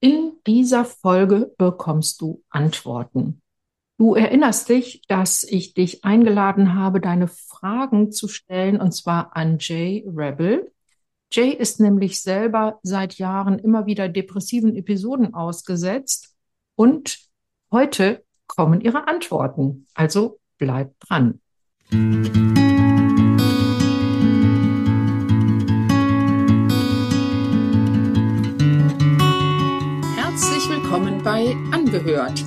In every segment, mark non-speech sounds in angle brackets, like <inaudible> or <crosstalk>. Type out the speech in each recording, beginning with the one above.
In dieser Folge bekommst du Antworten. Du erinnerst dich, dass ich dich eingeladen habe, deine Fragen zu stellen, und zwar an Jay Rebel. Jay ist nämlich selber seit Jahren immer wieder depressiven Episoden ausgesetzt und heute kommen ihre Antworten. Also bleib dran. willkommen bei Angehört,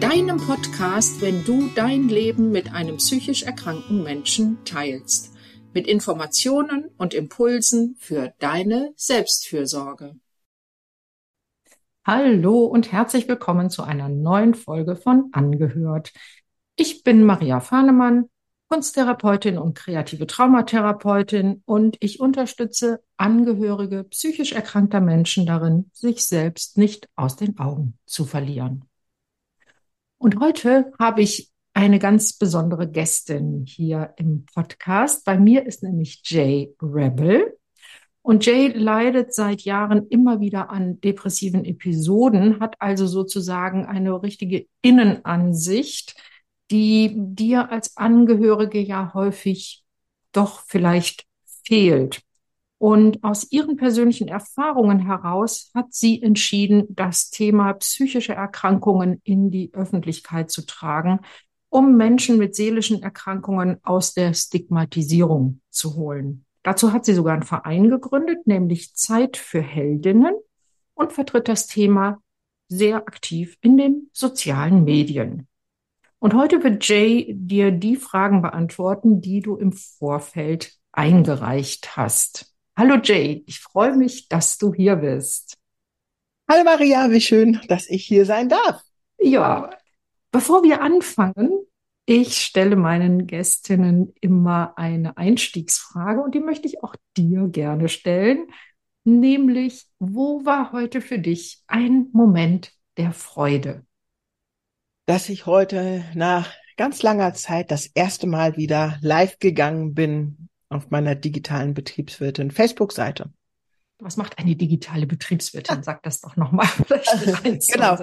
deinem Podcast, wenn du dein Leben mit einem psychisch erkrankten Menschen teilst, mit Informationen und Impulsen für deine Selbstfürsorge. Hallo und herzlich willkommen zu einer neuen Folge von Angehört. Ich bin Maria Fahnemann, Kunsttherapeutin und kreative Traumatherapeutin und ich unterstütze Angehörige psychisch erkrankter Menschen darin, sich selbst nicht aus den Augen zu verlieren. Und heute habe ich eine ganz besondere Gästin hier im Podcast. Bei mir ist nämlich Jay Rebel. Und Jay leidet seit Jahren immer wieder an depressiven Episoden, hat also sozusagen eine richtige Innenansicht, die dir als Angehörige ja häufig doch vielleicht fehlt. Und aus ihren persönlichen Erfahrungen heraus hat sie entschieden, das Thema psychische Erkrankungen in die Öffentlichkeit zu tragen, um Menschen mit seelischen Erkrankungen aus der Stigmatisierung zu holen. Dazu hat sie sogar einen Verein gegründet, nämlich Zeit für Heldinnen und vertritt das Thema sehr aktiv in den sozialen Medien. Und heute wird Jay dir die Fragen beantworten, die du im Vorfeld eingereicht hast. Hallo Jay, ich freue mich, dass du hier bist. Hallo Maria, wie schön, dass ich hier sein darf. Ja, bevor wir anfangen, ich stelle meinen Gästinnen immer eine Einstiegsfrage und die möchte ich auch dir gerne stellen, nämlich, wo war heute für dich ein Moment der Freude? Dass ich heute nach ganz langer Zeit das erste Mal wieder live gegangen bin auf meiner digitalen Betriebswirtin Facebook-Seite. Was macht eine digitale Betriebswirtin? Sag das doch nochmal. <laughs> <laughs> genau.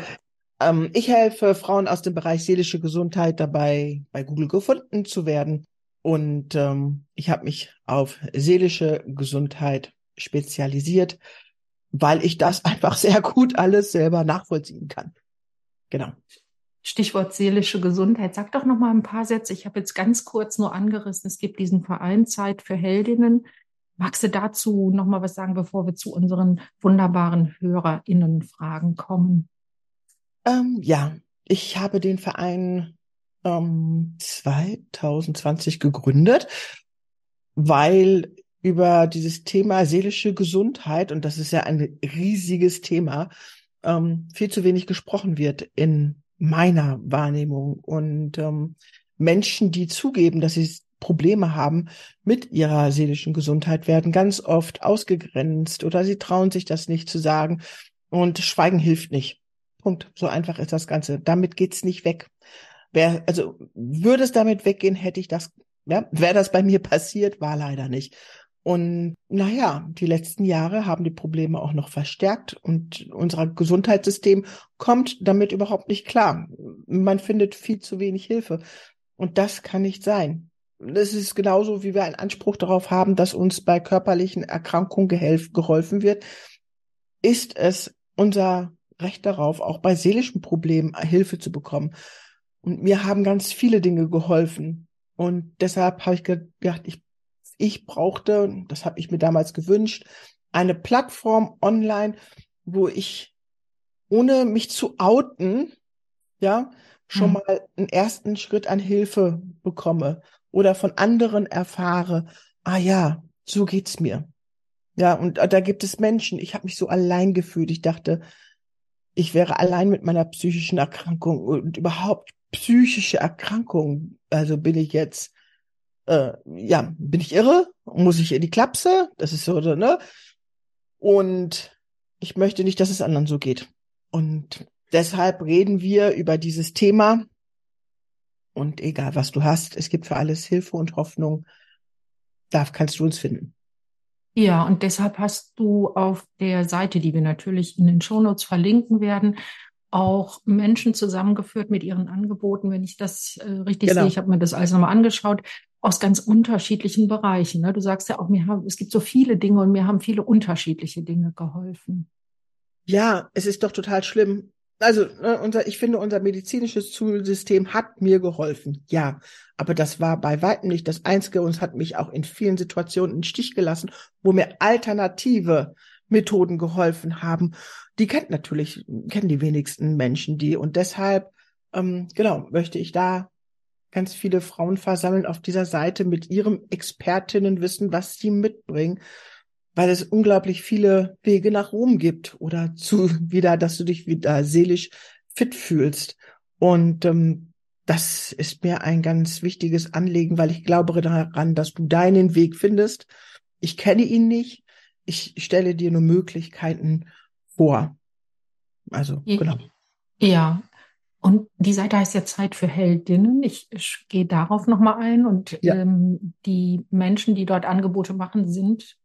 Ähm, ich helfe Frauen aus dem Bereich seelische Gesundheit dabei, bei Google gefunden zu werden. Und ähm, ich habe mich auf seelische Gesundheit spezialisiert, weil ich das <laughs> einfach sehr gut alles selber nachvollziehen kann. Genau. Stichwort seelische Gesundheit. Sag doch noch mal ein paar Sätze. Ich habe jetzt ganz kurz nur angerissen. Es gibt diesen Verein Zeit für Heldinnen. Magst du dazu noch mal was sagen, bevor wir zu unseren wunderbaren HörerInnen-Fragen kommen? Ähm, ja, ich habe den Verein ähm, 2020 gegründet, weil über dieses Thema seelische Gesundheit, und das ist ja ein riesiges Thema, ähm, viel zu wenig gesprochen wird in meiner Wahrnehmung. Und ähm, Menschen, die zugeben, dass sie Probleme haben mit ihrer seelischen Gesundheit, werden ganz oft ausgegrenzt oder sie trauen sich das nicht zu sagen. Und Schweigen hilft nicht. Punkt. So einfach ist das Ganze. Damit geht's nicht weg. Wer, also würde es damit weggehen, hätte ich das, ja, wäre das bei mir passiert, war leider nicht. Und naja, die letzten Jahre haben die Probleme auch noch verstärkt und unser Gesundheitssystem kommt damit überhaupt nicht klar. Man findet viel zu wenig Hilfe. Und das kann nicht sein. Das ist genauso, wie wir einen Anspruch darauf haben, dass uns bei körperlichen Erkrankungen geholfen wird, ist es unser Recht darauf, auch bei seelischen Problemen Hilfe zu bekommen. Und mir haben ganz viele Dinge geholfen. Und deshalb habe ich gedacht, ich ich brauchte, das habe ich mir damals gewünscht, eine Plattform online, wo ich ohne mich zu outen, ja, schon mhm. mal einen ersten Schritt an Hilfe bekomme oder von anderen erfahre, ah ja, so geht's mir. Ja, und da gibt es Menschen, ich habe mich so allein gefühlt. Ich dachte, ich wäre allein mit meiner psychischen Erkrankung und überhaupt psychische Erkrankung. Also bin ich jetzt äh, ja, bin ich irre? Muss ich in die Klapse? Das ist so, ne? Und ich möchte nicht, dass es anderen so geht. Und deshalb reden wir über dieses Thema. Und egal, was du hast, es gibt für alles Hilfe und Hoffnung. Da kannst du uns finden. Ja, und deshalb hast du auf der Seite, die wir natürlich in den Shownotes verlinken werden, auch Menschen zusammengeführt mit ihren Angeboten, wenn ich das äh, richtig genau. sehe. Ich habe mir das alles nochmal angeschaut, aus ganz unterschiedlichen Bereichen. Ne? Du sagst ja auch, mir haben, es gibt so viele Dinge und mir haben viele unterschiedliche Dinge geholfen. Ja, es ist doch total schlimm. Also ne, unser, ich finde, unser medizinisches Schulsystem hat mir geholfen, ja. Aber das war bei weitem nicht das Einzige und es hat mich auch in vielen Situationen in Stich gelassen, wo mir alternative Methoden geholfen haben. Die kennt natürlich, kennen die wenigsten Menschen die. Und deshalb, ähm, genau, möchte ich da ganz viele Frauen versammeln auf dieser Seite mit ihrem Expertinnenwissen, was sie mitbringen, weil es unglaublich viele Wege nach Rom gibt oder zu <laughs> wieder, dass du dich wieder seelisch fit fühlst. Und ähm, das ist mir ein ganz wichtiges Anliegen, weil ich glaube daran, dass du deinen Weg findest. Ich kenne ihn nicht. Ich stelle dir nur Möglichkeiten vor. Also, genau. Ja, und die Seite heißt ja Zeit für Heldinnen. Ich, ich gehe darauf nochmal ein. Und ja. ähm, die Menschen, die dort Angebote machen, sind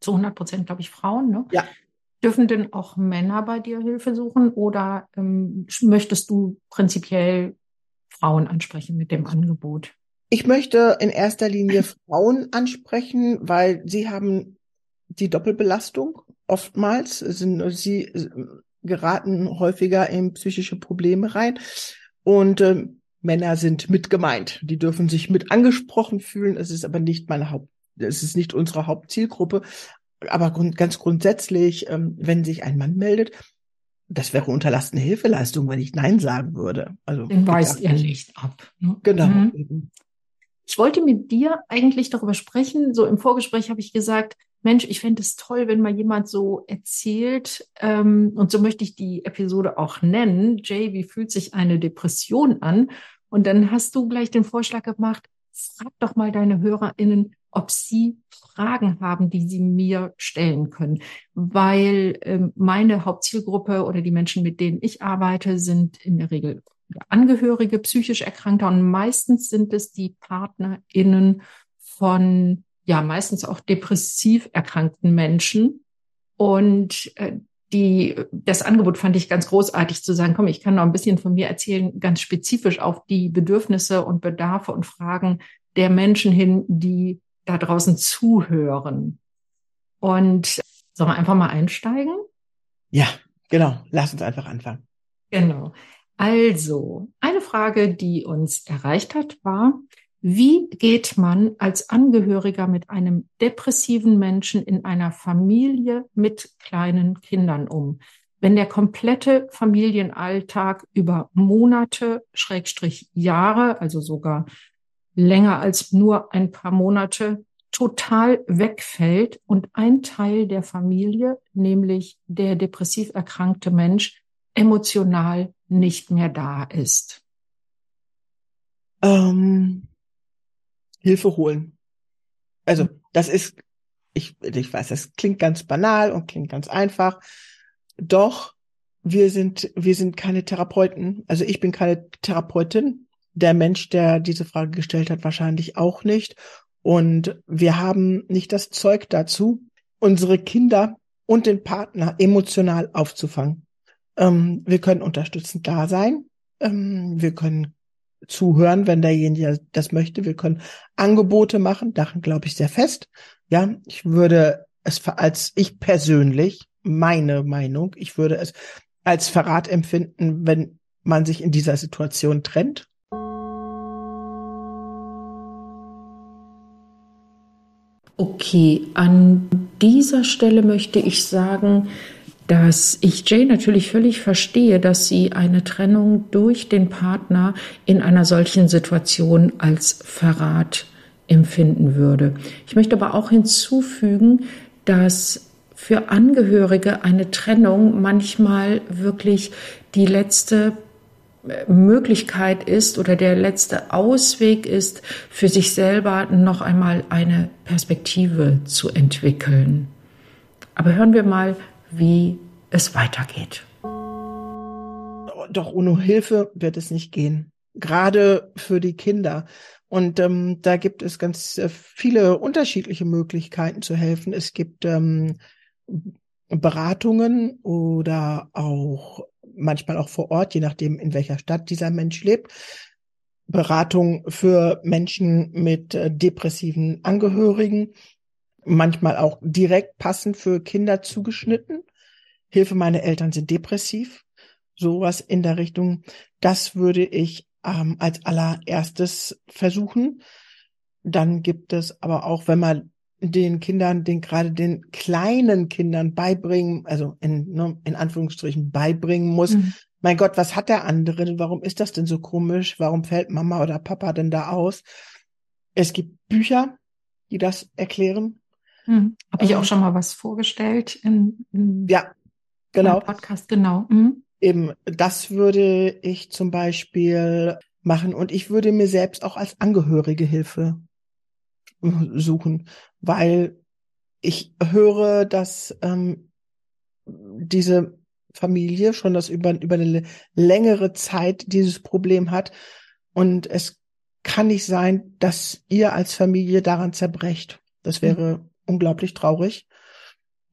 zu 100 Prozent, glaube ich, Frauen. Ne? Ja. Dürfen denn auch Männer bei dir Hilfe suchen oder ähm, möchtest du prinzipiell Frauen ansprechen mit dem Angebot? Ich möchte in erster Linie <laughs> Frauen ansprechen, weil sie haben die Doppelbelastung oftmals. Sind, sie geraten häufiger in psychische Probleme rein. Und äh, Männer sind mit gemeint. Die dürfen sich mit angesprochen fühlen. Es ist aber nicht meine Haupt, es ist nicht unsere Hauptzielgruppe. Aber grund, ganz grundsätzlich, ähm, wenn sich ein Mann meldet, das wäre unterlassene Hilfeleistung, wenn ich Nein sagen würde. Also den weist ihr nicht ab. Ne? Genau. Mhm. Ich wollte mit dir eigentlich darüber sprechen. So im Vorgespräch habe ich gesagt, Mensch, ich fände es toll, wenn mal jemand so erzählt, ähm, und so möchte ich die Episode auch nennen, Jay, wie fühlt sich eine Depression an? Und dann hast du gleich den Vorschlag gemacht, frag doch mal deine HörerInnen, ob sie Fragen haben, die sie mir stellen können. Weil ähm, meine Hauptzielgruppe oder die Menschen, mit denen ich arbeite, sind in der Regel Angehörige psychisch Erkrankter und meistens sind es die PartnerInnen von ja meistens auch depressiv erkrankten Menschen. Und äh, die, das Angebot fand ich ganz großartig zu sagen, komm, ich kann noch ein bisschen von mir erzählen, ganz spezifisch auf die Bedürfnisse und Bedarfe und Fragen der Menschen hin, die da draußen zuhören. Und sollen wir einfach mal einsteigen? Ja, genau. Lass uns einfach anfangen. Genau. Also, eine Frage, die uns erreicht hat, war, wie geht man als Angehöriger mit einem depressiven Menschen in einer Familie mit kleinen Kindern um? Wenn der komplette Familienalltag über Monate, Schrägstrich Jahre, also sogar länger als nur ein paar Monate, total wegfällt und ein Teil der Familie, nämlich der depressiv erkrankte Mensch, emotional nicht mehr da ist. Ähm Hilfe holen. Also, das ist, ich, ich weiß, das klingt ganz banal und klingt ganz einfach. Doch wir sind, wir sind keine Therapeuten. Also ich bin keine Therapeutin. Der Mensch, der diese Frage gestellt hat, wahrscheinlich auch nicht. Und wir haben nicht das Zeug dazu, unsere Kinder und den Partner emotional aufzufangen. Ähm, wir können unterstützend da sein. Ähm, wir können zuhören, wenn derjenige das möchte. Wir können Angebote machen, daran glaube ich sehr fest. Ja, ich würde es als ich persönlich, meine Meinung, ich würde es als Verrat empfinden, wenn man sich in dieser Situation trennt. Okay, an dieser Stelle möchte ich sagen, dass ich Jay natürlich völlig verstehe, dass sie eine Trennung durch den Partner in einer solchen Situation als Verrat empfinden würde. Ich möchte aber auch hinzufügen, dass für Angehörige eine Trennung manchmal wirklich die letzte äh, Möglichkeit ist oder der letzte Ausweg ist, für sich selber noch einmal eine Perspektive zu entwickeln. Aber hören wir mal, wie es weitergeht. Doch ohne Hilfe wird es nicht gehen. gerade für die Kinder. Und ähm, da gibt es ganz äh, viele unterschiedliche Möglichkeiten zu helfen. Es gibt ähm, Beratungen oder auch manchmal auch vor Ort, je nachdem, in welcher Stadt dieser Mensch lebt. Beratung für Menschen mit äh, depressiven Angehörigen, manchmal auch direkt passend für Kinder zugeschnitten. Hilfe, meine Eltern sind depressiv. Sowas in der Richtung. Das würde ich ähm, als allererstes versuchen. Dann gibt es aber auch, wenn man den Kindern, den gerade den kleinen Kindern beibringen, also in, ne, in Anführungsstrichen beibringen muss, mhm. mein Gott, was hat der andere? Warum ist das denn so komisch? Warum fällt Mama oder Papa denn da aus? Es gibt Bücher, die das erklären. Mhm. Habe ich auch schon mal was vorgestellt in, in ja, genau. Podcast, genau. Mhm. Eben, das würde ich zum Beispiel machen und ich würde mir selbst auch als Angehörige Hilfe suchen, weil ich höre, dass ähm, diese Familie schon das über, über eine längere Zeit dieses Problem hat und es kann nicht sein, dass ihr als Familie daran zerbrecht. Das mhm. wäre. Unglaublich traurig.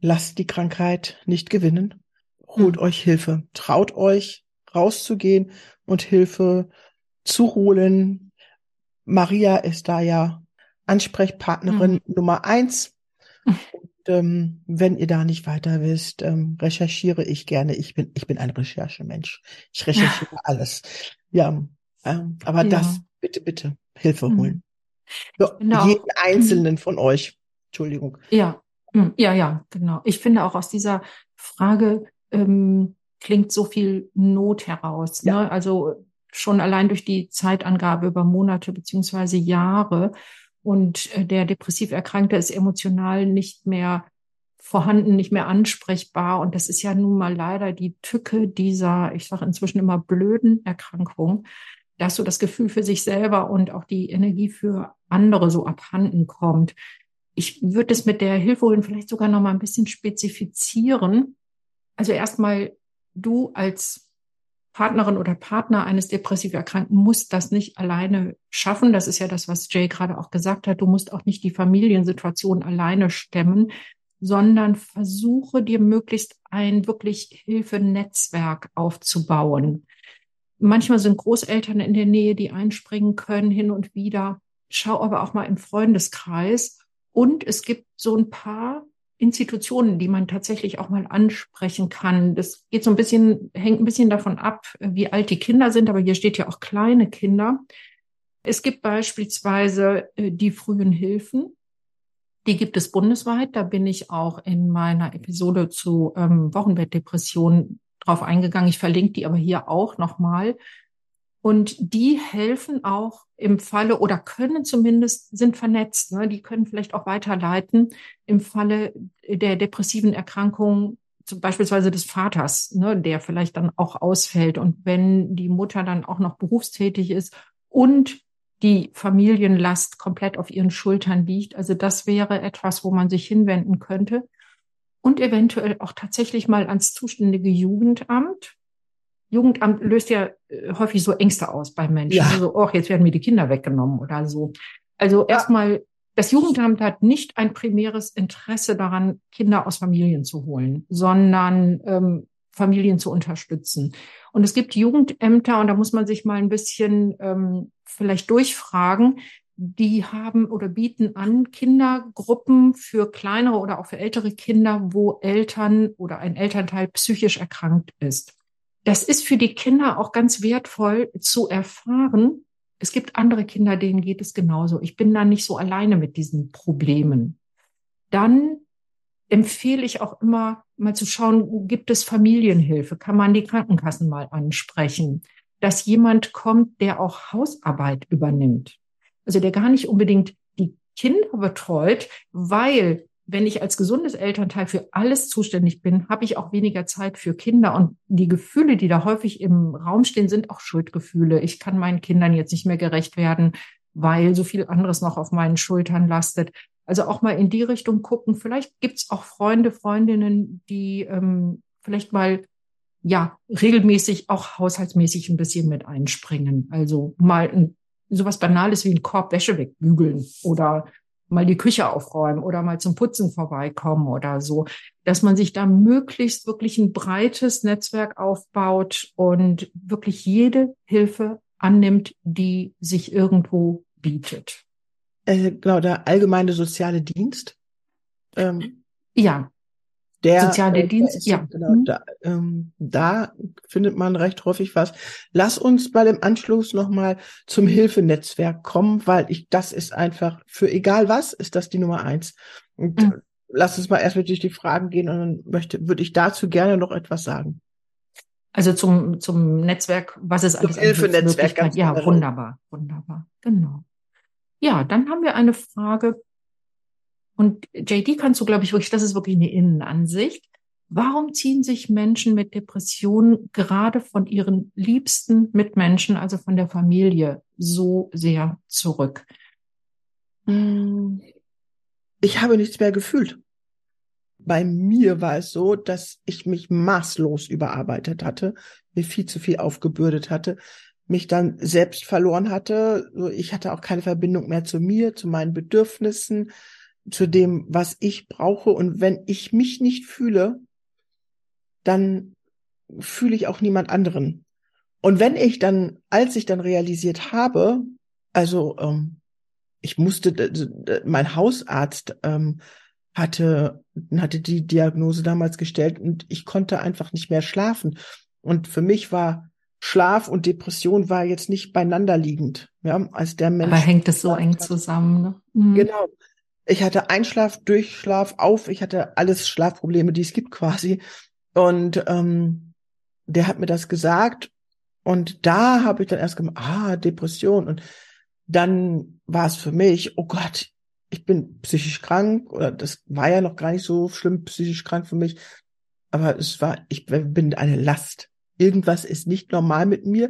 Lasst die Krankheit nicht gewinnen. Holt mhm. euch Hilfe. Traut euch rauszugehen und Hilfe zu holen. Maria ist da ja Ansprechpartnerin mhm. Nummer eins. Und, ähm, wenn ihr da nicht weiter wisst, ähm, recherchiere ich gerne. Ich bin, ich bin ein Recherchemensch. Ich recherchiere ja. <laughs> alles. Ja, ähm, aber ja. das, bitte, bitte, Hilfe mhm. holen. So, genau. jeden einzelnen von euch. Entschuldigung. Ja, hm, ja, ja, genau. Ich finde auch aus dieser Frage ähm, klingt so viel Not heraus. Ja. Ne? Also schon allein durch die Zeitangabe über Monate beziehungsweise Jahre und äh, der depressiv Erkrankte ist emotional nicht mehr vorhanden, nicht mehr ansprechbar. Und das ist ja nun mal leider die Tücke dieser, ich sage inzwischen immer blöden Erkrankung, dass so das Gefühl für sich selber und auch die Energie für andere so abhanden kommt. Ich würde es mit der Hilfe holen vielleicht sogar noch mal ein bisschen spezifizieren. Also erstmal du als Partnerin oder Partner eines depressiv Erkrankten muss das nicht alleine schaffen. Das ist ja das, was Jay gerade auch gesagt hat. Du musst auch nicht die Familiensituation alleine stemmen, sondern versuche dir möglichst ein wirklich Hilfenetzwerk aufzubauen. Manchmal sind Großeltern in der Nähe, die einspringen können hin und wieder. Schau aber auch mal im Freundeskreis. Und es gibt so ein paar Institutionen, die man tatsächlich auch mal ansprechen kann. Das geht so ein bisschen, hängt ein bisschen davon ab, wie alt die Kinder sind, aber hier steht ja auch kleine Kinder. Es gibt beispielsweise äh, die frühen Hilfen. Die gibt es bundesweit. Da bin ich auch in meiner Episode zu ähm, Wochenbettdepression drauf eingegangen. Ich verlinke die aber hier auch nochmal. Und die helfen auch im Falle oder können zumindest, sind vernetzt. Ne? Die können vielleicht auch weiterleiten im Falle der depressiven Erkrankung, zum beispielsweise des Vaters, ne? der vielleicht dann auch ausfällt. Und wenn die Mutter dann auch noch berufstätig ist und die Familienlast komplett auf ihren Schultern liegt. Also das wäre etwas, wo man sich hinwenden könnte. Und eventuell auch tatsächlich mal ans zuständige Jugendamt Jugendamt löst ja äh, häufig so Ängste aus bei Menschen. Ja. Also, oh, jetzt werden mir die Kinder weggenommen oder so. Also ja. erstmal, das Jugendamt hat nicht ein primäres Interesse daran, Kinder aus Familien zu holen, sondern ähm, Familien zu unterstützen. Und es gibt Jugendämter, und da muss man sich mal ein bisschen ähm, vielleicht durchfragen, die haben oder bieten an Kindergruppen für kleinere oder auch für ältere Kinder, wo Eltern oder ein Elternteil psychisch erkrankt ist das ist für die Kinder auch ganz wertvoll zu erfahren. Es gibt andere Kinder, denen geht es genauso. Ich bin da nicht so alleine mit diesen Problemen. Dann empfehle ich auch immer mal zu schauen, gibt es Familienhilfe? Kann man die Krankenkassen mal ansprechen? Dass jemand kommt, der auch Hausarbeit übernimmt. Also der gar nicht unbedingt die Kinder betreut, weil wenn ich als gesundes Elternteil für alles zuständig bin, habe ich auch weniger Zeit für Kinder. Und die Gefühle, die da häufig im Raum stehen, sind auch Schuldgefühle. Ich kann meinen Kindern jetzt nicht mehr gerecht werden, weil so viel anderes noch auf meinen Schultern lastet. Also auch mal in die Richtung gucken. Vielleicht gibt's auch Freunde, Freundinnen, die ähm, vielleicht mal ja regelmäßig auch haushaltsmäßig ein bisschen mit einspringen. Also mal ein, sowas Banales wie ein Korb Wäsche wegbügeln oder mal die Küche aufräumen oder mal zum Putzen vorbeikommen oder so, dass man sich da möglichst wirklich ein breites Netzwerk aufbaut und wirklich jede Hilfe annimmt, die sich irgendwo bietet. Äh, genau, der allgemeine soziale Dienst. Ähm, ja, der soziale Dienst, ja. Genau, mhm. da, ähm, da findet man recht häufig was. Lass uns mal im Anschluss nochmal zum Hilfenetzwerk kommen, weil ich, das ist einfach, für egal was, ist das die Nummer eins. Und mhm. lass uns mal erst durch die Fragen gehen und dann möchte, würde ich dazu gerne noch etwas sagen. Also zum, zum Netzwerk, was ist alles Hilfenetzwerk, ganz Ja, wunderbar, wunderbar, genau. Ja, dann haben wir eine Frage und JD kannst du, glaube ich, wirklich, das ist wirklich eine Innenansicht. Warum ziehen sich Menschen mit Depressionen gerade von ihren liebsten Mitmenschen, also von der Familie, so sehr zurück? Hm. Ich habe nichts mehr gefühlt. Bei mir war es so, dass ich mich maßlos überarbeitet hatte, mir viel zu viel aufgebürdet hatte, mich dann selbst verloren hatte. Ich hatte auch keine Verbindung mehr zu mir, zu meinen Bedürfnissen zu dem, was ich brauche. Und wenn ich mich nicht fühle, dann fühle ich auch niemand anderen. Und wenn ich dann, als ich dann realisiert habe, also ähm, ich musste, mein Hausarzt ähm, hatte, hatte die Diagnose damals gestellt und ich konnte einfach nicht mehr schlafen. Und für mich war Schlaf und Depression war jetzt nicht beieinander liegend. Ja, als der Mensch. Aber hängt es so eng zusammen, ne? Mhm. Genau. Ich hatte Einschlaf, Durchschlaf, auf. Ich hatte alles Schlafprobleme, die es gibt quasi. Und ähm, der hat mir das gesagt. Und da habe ich dann erst gemacht, ah, Depression. Und dann war es für mich, oh Gott, ich bin psychisch krank. Oder das war ja noch gar nicht so schlimm, psychisch krank für mich. Aber es war, ich bin eine Last. Irgendwas ist nicht normal mit mir.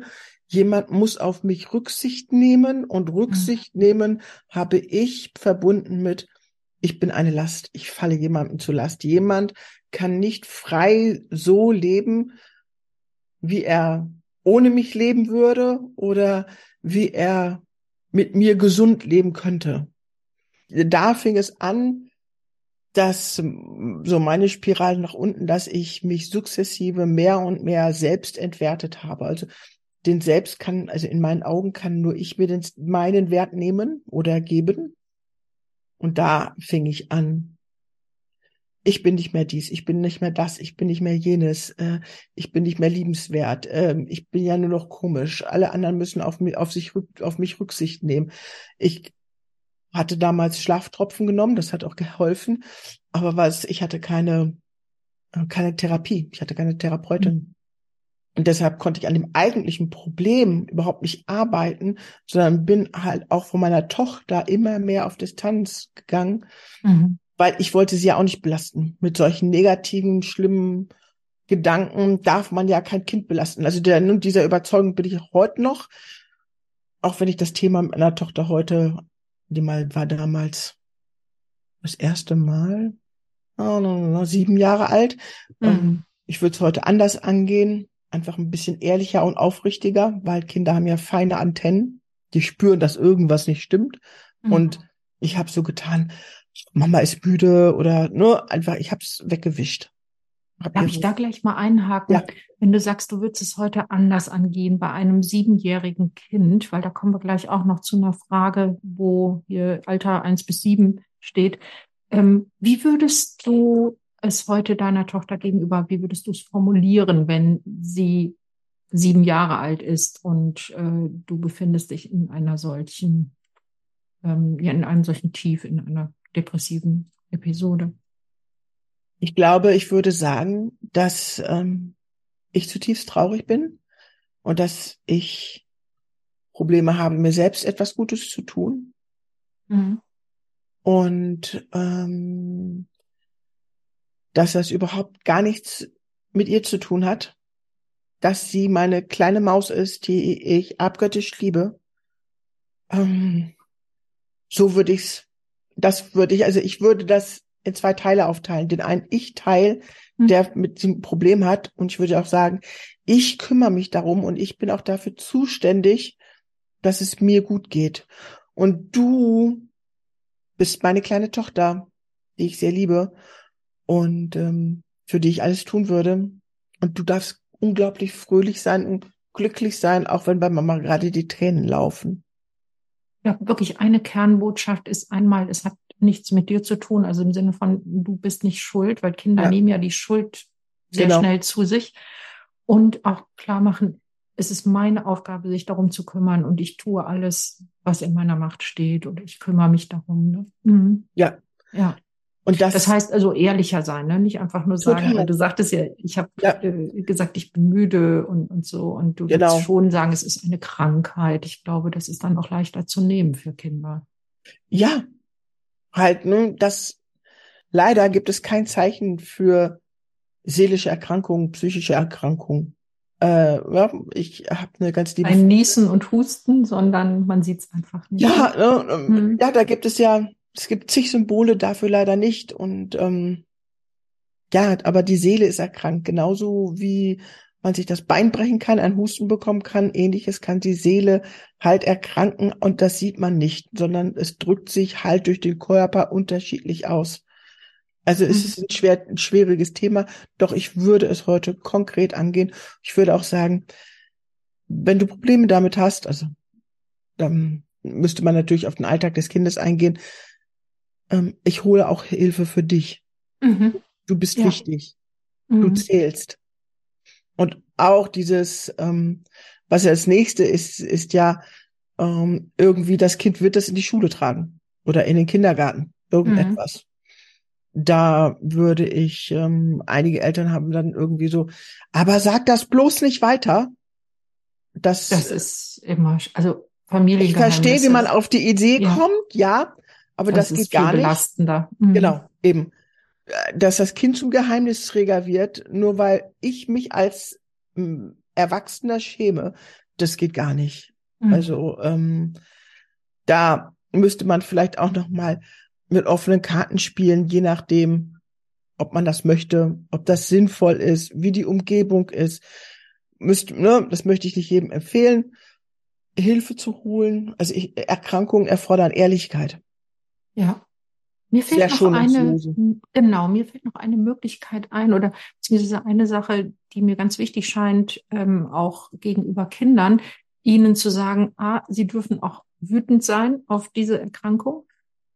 Jemand muss auf mich Rücksicht nehmen und Rücksicht mhm. nehmen habe ich verbunden mit, ich bin eine Last, ich falle jemandem zu Last. Jemand kann nicht frei so leben, wie er ohne mich leben würde oder wie er mit mir gesund leben könnte. Da fing es an, dass so meine Spirale nach unten, dass ich mich sukzessive mehr und mehr selbst entwertet habe. Also den Selbst kann, also in meinen Augen kann nur ich mir den, meinen Wert nehmen oder geben. Und da fing ich an. Ich bin nicht mehr dies, ich bin nicht mehr das, ich bin nicht mehr jenes, äh, ich bin nicht mehr liebenswert, äh, ich bin ja nur noch komisch. Alle anderen müssen auf mich, auf sich, auf mich Rücksicht nehmen. Ich hatte damals Schlaftropfen genommen, das hat auch geholfen, aber was, ich hatte keine, äh, keine Therapie, ich hatte keine Therapeutin. Mhm. Und deshalb konnte ich an dem eigentlichen Problem überhaupt nicht arbeiten, sondern bin halt auch von meiner Tochter immer mehr auf Distanz gegangen, mhm. weil ich wollte sie ja auch nicht belasten. Mit solchen negativen, schlimmen Gedanken darf man ja kein Kind belasten. Also der, dieser Überzeugung bin ich heute noch, auch wenn ich das Thema mit meiner Tochter heute, die mal war damals das erste Mal, oh, sieben Jahre alt. Mhm. Ich würde es heute anders angehen einfach ein bisschen ehrlicher und aufrichtiger, weil Kinder haben ja feine Antennen, die spüren, dass irgendwas nicht stimmt. Mhm. Und ich habe so getan, Mama ist müde oder nur einfach, ich habe es weggewischt. Hab Darf ich so da gleich mal einhaken? Ja. Wenn du sagst, du würdest es heute anders angehen bei einem siebenjährigen Kind, weil da kommen wir gleich auch noch zu einer Frage, wo hier Alter eins bis sieben steht. Ähm, wie würdest du es heute deiner Tochter gegenüber, wie würdest du es formulieren, wenn sie sieben Jahre alt ist und äh, du befindest dich in einer solchen, ähm, ja, in einem solchen Tief, in einer depressiven Episode? Ich glaube, ich würde sagen, dass ähm, ich zutiefst traurig bin und dass ich Probleme habe, mir selbst etwas Gutes zu tun. Mhm. Und ähm, dass das überhaupt gar nichts mit ihr zu tun hat, dass sie meine kleine Maus ist, die ich abgöttisch liebe. Ähm, so würde ich's, das würde ich, also ich würde das in zwei Teile aufteilen. Den einen Ich-Teil, hm. der mit dem Problem hat. Und ich würde auch sagen, ich kümmere mich darum und ich bin auch dafür zuständig, dass es mir gut geht. Und du bist meine kleine Tochter, die ich sehr liebe und ähm, für die ich alles tun würde. Und du darfst unglaublich fröhlich sein und glücklich sein, auch wenn bei Mama gerade die Tränen laufen. Ja, wirklich eine Kernbotschaft ist einmal, es hat nichts mit dir zu tun, also im Sinne von, du bist nicht schuld, weil Kinder ja. nehmen ja die Schuld sehr genau. schnell zu sich. Und auch klar machen, es ist meine Aufgabe, sich darum zu kümmern und ich tue alles, was in meiner Macht steht und ich kümmere mich darum. Ne? Mhm. Ja. Ja. Und das, das heißt also ehrlicher sein, ne? nicht einfach nur sagen, total. du sagtest ja, ich habe ja. äh, gesagt, ich bin müde und, und so. Und du genau. willst schon sagen, es ist eine Krankheit. Ich glaube, das ist dann auch leichter zu nehmen für Kinder. Ja, halt, ne, das leider gibt es kein Zeichen für seelische Erkrankungen, psychische Erkrankungen. Äh, ja, ich habe eine ganz liebe. Ein Niesen und Husten, sondern man sieht es einfach nicht. Ja, ne, hm. ja, da gibt es ja, es gibt zig Symbole dafür leider nicht und ähm, ja, aber die Seele ist erkrankt, genauso wie man sich das Bein brechen kann, ein Husten bekommen kann, ähnliches kann die Seele halt erkranken und das sieht man nicht, sondern es drückt sich halt durch den Körper unterschiedlich aus. Also es ist ein, schwer, ein schwieriges Thema, doch ich würde es heute konkret angehen. Ich würde auch sagen, wenn du Probleme damit hast, also dann müsste man natürlich auf den Alltag des Kindes eingehen. Ähm, ich hole auch Hilfe für dich. Mhm. Du bist ja. wichtig. Mhm. Du zählst. Und auch dieses, ähm, was ja das nächste ist, ist ja ähm, irgendwie das Kind wird das in die Schule tragen oder in den Kindergarten. Irgendetwas. Mhm da würde ich, ähm, einige Eltern haben dann irgendwie so, aber sag das bloß nicht weiter. Das, das ist immer, also Familie. Ich verstehe, wie man auf die Idee ja. kommt, ja, aber das, das geht gar nicht. Belastender. Mhm. Genau, eben. Dass das Kind zum Geheimnisträger wird, nur weil ich mich als ähm, Erwachsener schäme, das geht gar nicht. Mhm. Also ähm, da müsste man vielleicht auch noch mal mit offenen Karten spielen, je nachdem, ob man das möchte, ob das sinnvoll ist, wie die Umgebung ist. Müsst, ne, das möchte ich nicht jedem empfehlen, Hilfe zu holen. Also ich, Erkrankungen erfordern Ehrlichkeit. Ja. Mir fällt noch eine, genau, mir fällt noch eine Möglichkeit ein oder beziehungsweise eine Sache, die mir ganz wichtig scheint, ähm, auch gegenüber Kindern, ihnen zu sagen, ah, sie dürfen auch wütend sein auf diese Erkrankung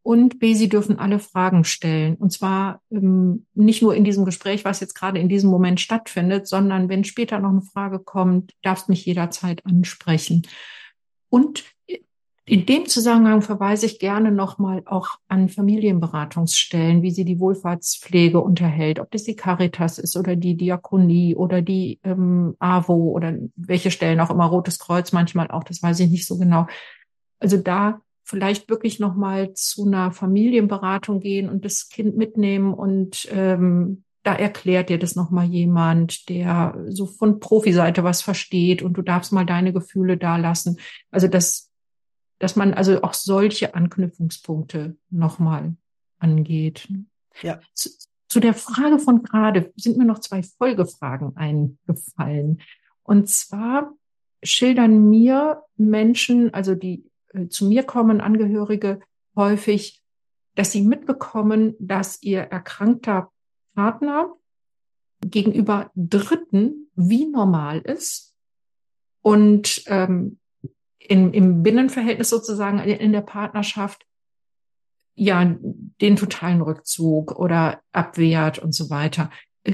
und B, Sie dürfen alle Fragen stellen. Und zwar ähm, nicht nur in diesem Gespräch, was jetzt gerade in diesem Moment stattfindet, sondern wenn später noch eine Frage kommt, darfst mich jederzeit ansprechen. Und in dem Zusammenhang verweise ich gerne nochmal auch an Familienberatungsstellen, wie sie die Wohlfahrtspflege unterhält, ob das die Caritas ist oder die Diakonie oder die ähm, AWO oder welche Stellen auch immer, Rotes Kreuz manchmal auch, das weiß ich nicht so genau. Also da vielleicht wirklich noch mal zu einer Familienberatung gehen und das Kind mitnehmen und ähm, da erklärt dir das noch mal jemand, der so von Profiseite was versteht und du darfst mal deine Gefühle da lassen. Also dass dass man also auch solche Anknüpfungspunkte noch mal angeht. Ja. Zu, zu der Frage von gerade sind mir noch zwei Folgefragen eingefallen. Und zwar schildern mir Menschen, also die äh, zu mir kommen Angehörige häufig, dass sie mitbekommen, dass ihr erkrankter Partner gegenüber Dritten wie normal ist und ähm, in, im Binnenverhältnis sozusagen in der Partnerschaft ja den totalen Rückzug oder abwehrt und so weiter.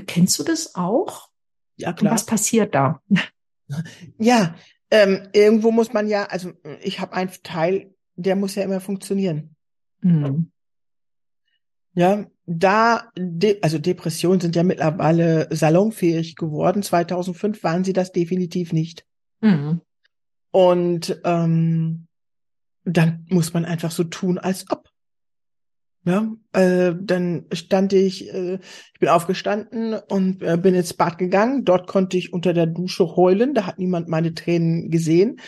Kennst du das auch? Ja, klar. Und was passiert da? Ja, ähm, irgendwo muss man ja, also ich habe einen Teil, der muss ja immer funktionieren. Mhm. Ja, da, de, also Depressionen sind ja mittlerweile salonfähig geworden. 2005 waren sie das definitiv nicht. Mhm. Und ähm, dann muss man einfach so tun, als ob. Ja, äh, dann stand ich, äh, ich bin aufgestanden und äh, bin ins Bad gegangen. Dort konnte ich unter der Dusche heulen. Da hat niemand meine Tränen gesehen.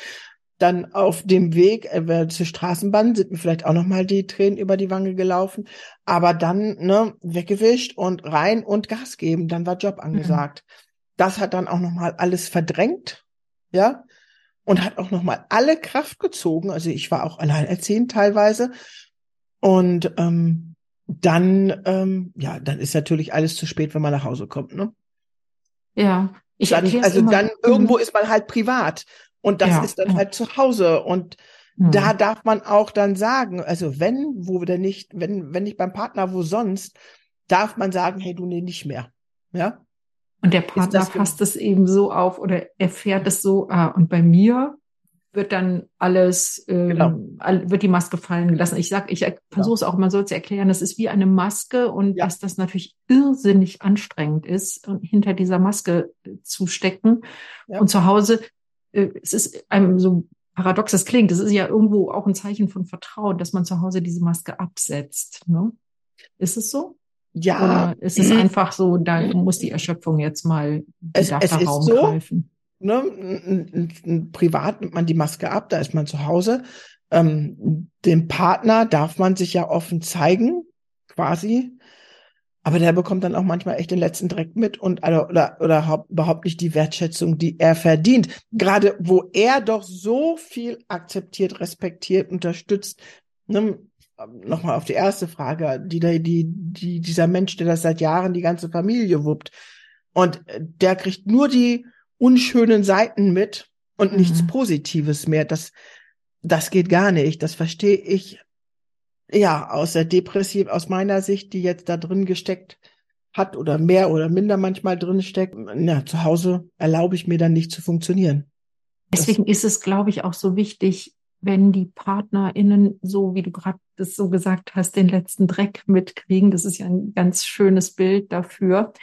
Dann auf dem Weg äh, zur Straßenbahn sind mir vielleicht auch noch mal die Tränen über die Wange gelaufen. Aber dann ne, weggewischt und rein und Gas geben. Dann war Job mhm. angesagt. Mhm. Das hat dann auch noch mal alles verdrängt, ja, und hat auch noch mal alle Kraft gezogen. Also ich war auch alleinerziehend teilweise. Und ähm, dann, ähm, ja, dann ist natürlich alles zu spät, wenn man nach Hause kommt, ne? Ja, ich dann, also immer. dann irgendwo ist man halt privat und das ja, ist dann ja. halt zu Hause und mhm. da darf man auch dann sagen, also wenn, wo denn nicht, wenn, wenn nicht beim Partner, wo sonst, darf man sagen, hey, du nee, nicht mehr. Ja. Und der Partner fasst es eben so auf oder erfährt es so, ah, und bei mir wird dann alles, ähm, genau. wird die Maske fallen gelassen. Ich sag, ich versuche es auch, man soll es erklären, das ist wie eine Maske und ja. dass das natürlich irrsinnig anstrengend ist, hinter dieser Maske zu stecken. Ja. Und zu Hause, äh, es ist einem so paradox das klingt, es ist ja irgendwo auch ein Zeichen von Vertrauen, dass man zu Hause diese Maske absetzt. Ne? Ist es so? Ja. Oder ist es einfach so, da muss die Erschöpfung jetzt mal, es, es da Raum so, greifen? Ne, privat nimmt man die Maske ab, da ist man zu Hause. Ähm, dem Partner darf man sich ja offen zeigen, quasi. Aber der bekommt dann auch manchmal echt den letzten Dreck mit und oder, oder, oder überhaupt nicht die Wertschätzung, die er verdient. Gerade wo er doch so viel akzeptiert, respektiert, unterstützt. Ne? Nochmal auf die erste Frage, die, die, die, dieser Mensch, der das seit Jahren die ganze Familie wuppt. Und der kriegt nur die unschönen Seiten mit und mhm. nichts Positives mehr. Das, das geht gar nicht. Das verstehe ich ja aus der Depressiv, aus meiner Sicht, die jetzt da drin gesteckt hat oder mehr oder minder manchmal drin steckt. Ja, zu Hause erlaube ich mir dann nicht zu funktionieren. Deswegen ist es, glaube ich, auch so wichtig, wenn die PartnerInnen, so wie du gerade das so gesagt hast, den letzten Dreck mitkriegen. Das ist ja ein ganz schönes Bild dafür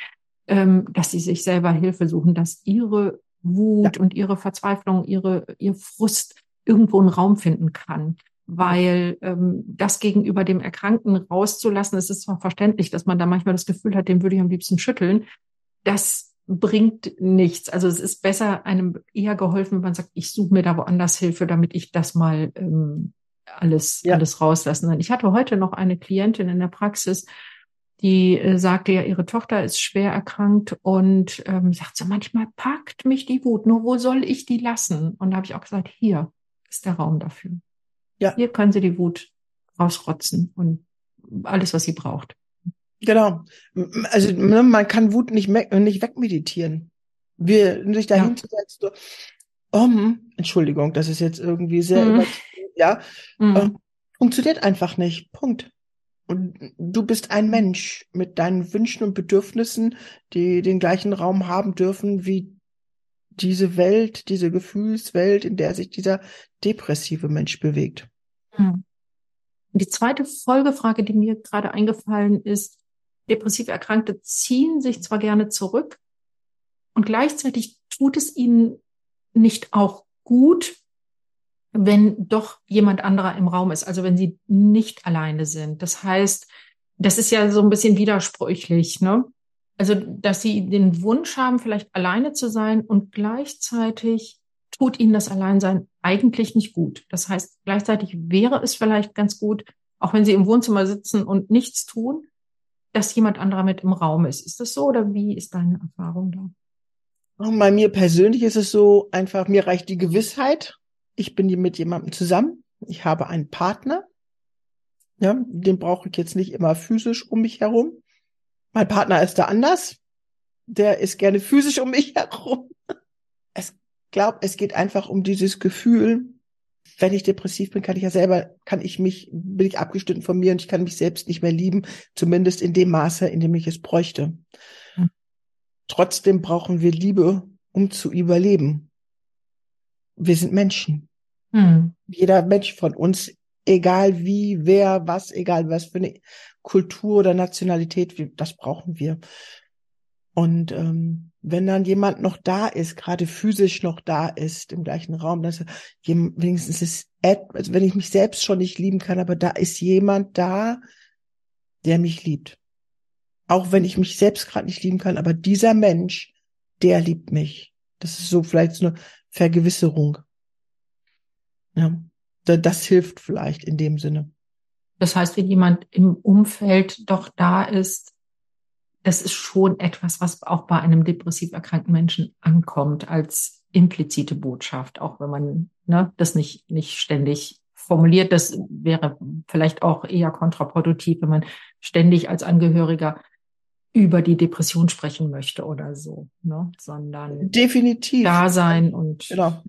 ähm, dass sie sich selber Hilfe suchen, dass ihre Wut ja. und ihre Verzweiflung, ihre, ihr Frust irgendwo einen Raum finden kann. Weil ähm, das gegenüber dem Erkrankten rauszulassen, es ist zwar verständlich, dass man da manchmal das Gefühl hat, den würde ich am liebsten schütteln. Das bringt nichts. Also es ist besser einem eher geholfen, wenn man sagt, ich suche mir da woanders Hilfe, damit ich das mal ähm, alles, ja. alles rauslassen kann. Ich hatte heute noch eine Klientin in der Praxis, die äh, sagte ja, ihre Tochter ist schwer erkrankt und ähm, sagt so, manchmal packt mich die Wut, nur wo soll ich die lassen? Und da habe ich auch gesagt, hier ist der Raum dafür. Ja. Hier können Sie die Wut rausrotzen und alles, was sie braucht. Genau. Also ne, man kann Wut nicht, nicht wegmeditieren. Wir sich dahin ja. setzen, um, Entschuldigung, das ist jetzt irgendwie sehr mhm. ja, mhm. Äh, funktioniert einfach nicht. Punkt. Und du bist ein Mensch mit deinen Wünschen und Bedürfnissen, die den gleichen Raum haben dürfen wie diese Welt, diese Gefühlswelt, in der sich dieser depressive Mensch bewegt. Hm. Die zweite Folgefrage, die mir gerade eingefallen ist, depressiv Erkrankte ziehen sich zwar gerne zurück und gleichzeitig tut es ihnen nicht auch gut, wenn doch jemand anderer im Raum ist, also wenn sie nicht alleine sind. Das heißt, das ist ja so ein bisschen widersprüchlich, ne? Also, dass sie den Wunsch haben, vielleicht alleine zu sein und gleichzeitig tut ihnen das Alleinsein eigentlich nicht gut. Das heißt, gleichzeitig wäre es vielleicht ganz gut, auch wenn sie im Wohnzimmer sitzen und nichts tun, dass jemand anderer mit im Raum ist. Ist das so oder wie ist deine Erfahrung da? Bei mir persönlich ist es so einfach, mir reicht die Gewissheit, ich bin mit jemandem zusammen, ich habe einen Partner, ja, den brauche ich jetzt nicht immer physisch um mich herum. Mein Partner ist da anders, der ist gerne physisch um mich <laughs> herum. Es glaube, es geht einfach um dieses Gefühl, wenn ich depressiv bin, kann ich ja selber, kann ich mich, bin ich abgestimmt von mir und ich kann mich selbst nicht mehr lieben, zumindest in dem Maße, in dem ich es bräuchte. Mhm. Trotzdem brauchen wir Liebe, um zu überleben. Wir sind Menschen. Hm. Jeder Mensch von uns, egal wie, wer, was, egal was für eine Kultur oder Nationalität, das brauchen wir. Und ähm, wenn dann jemand noch da ist, gerade physisch noch da ist im gleichen Raum, dass wenigstens ist, also wenn ich mich selbst schon nicht lieben kann, aber da ist jemand da, der mich liebt. Auch wenn ich mich selbst gerade nicht lieben kann, aber dieser Mensch, der liebt mich. Das ist so vielleicht so eine Vergewisserung. Ja, das hilft vielleicht in dem Sinne. Das heißt, wenn jemand im Umfeld doch da ist, das ist schon etwas, was auch bei einem depressiv erkrankten Menschen ankommt als implizite Botschaft, auch wenn man ne, das nicht, nicht ständig formuliert. Das wäre vielleicht auch eher kontraproduktiv, wenn man ständig als Angehöriger über die Depression sprechen möchte oder so, ne? sondern definitiv da sein und genau.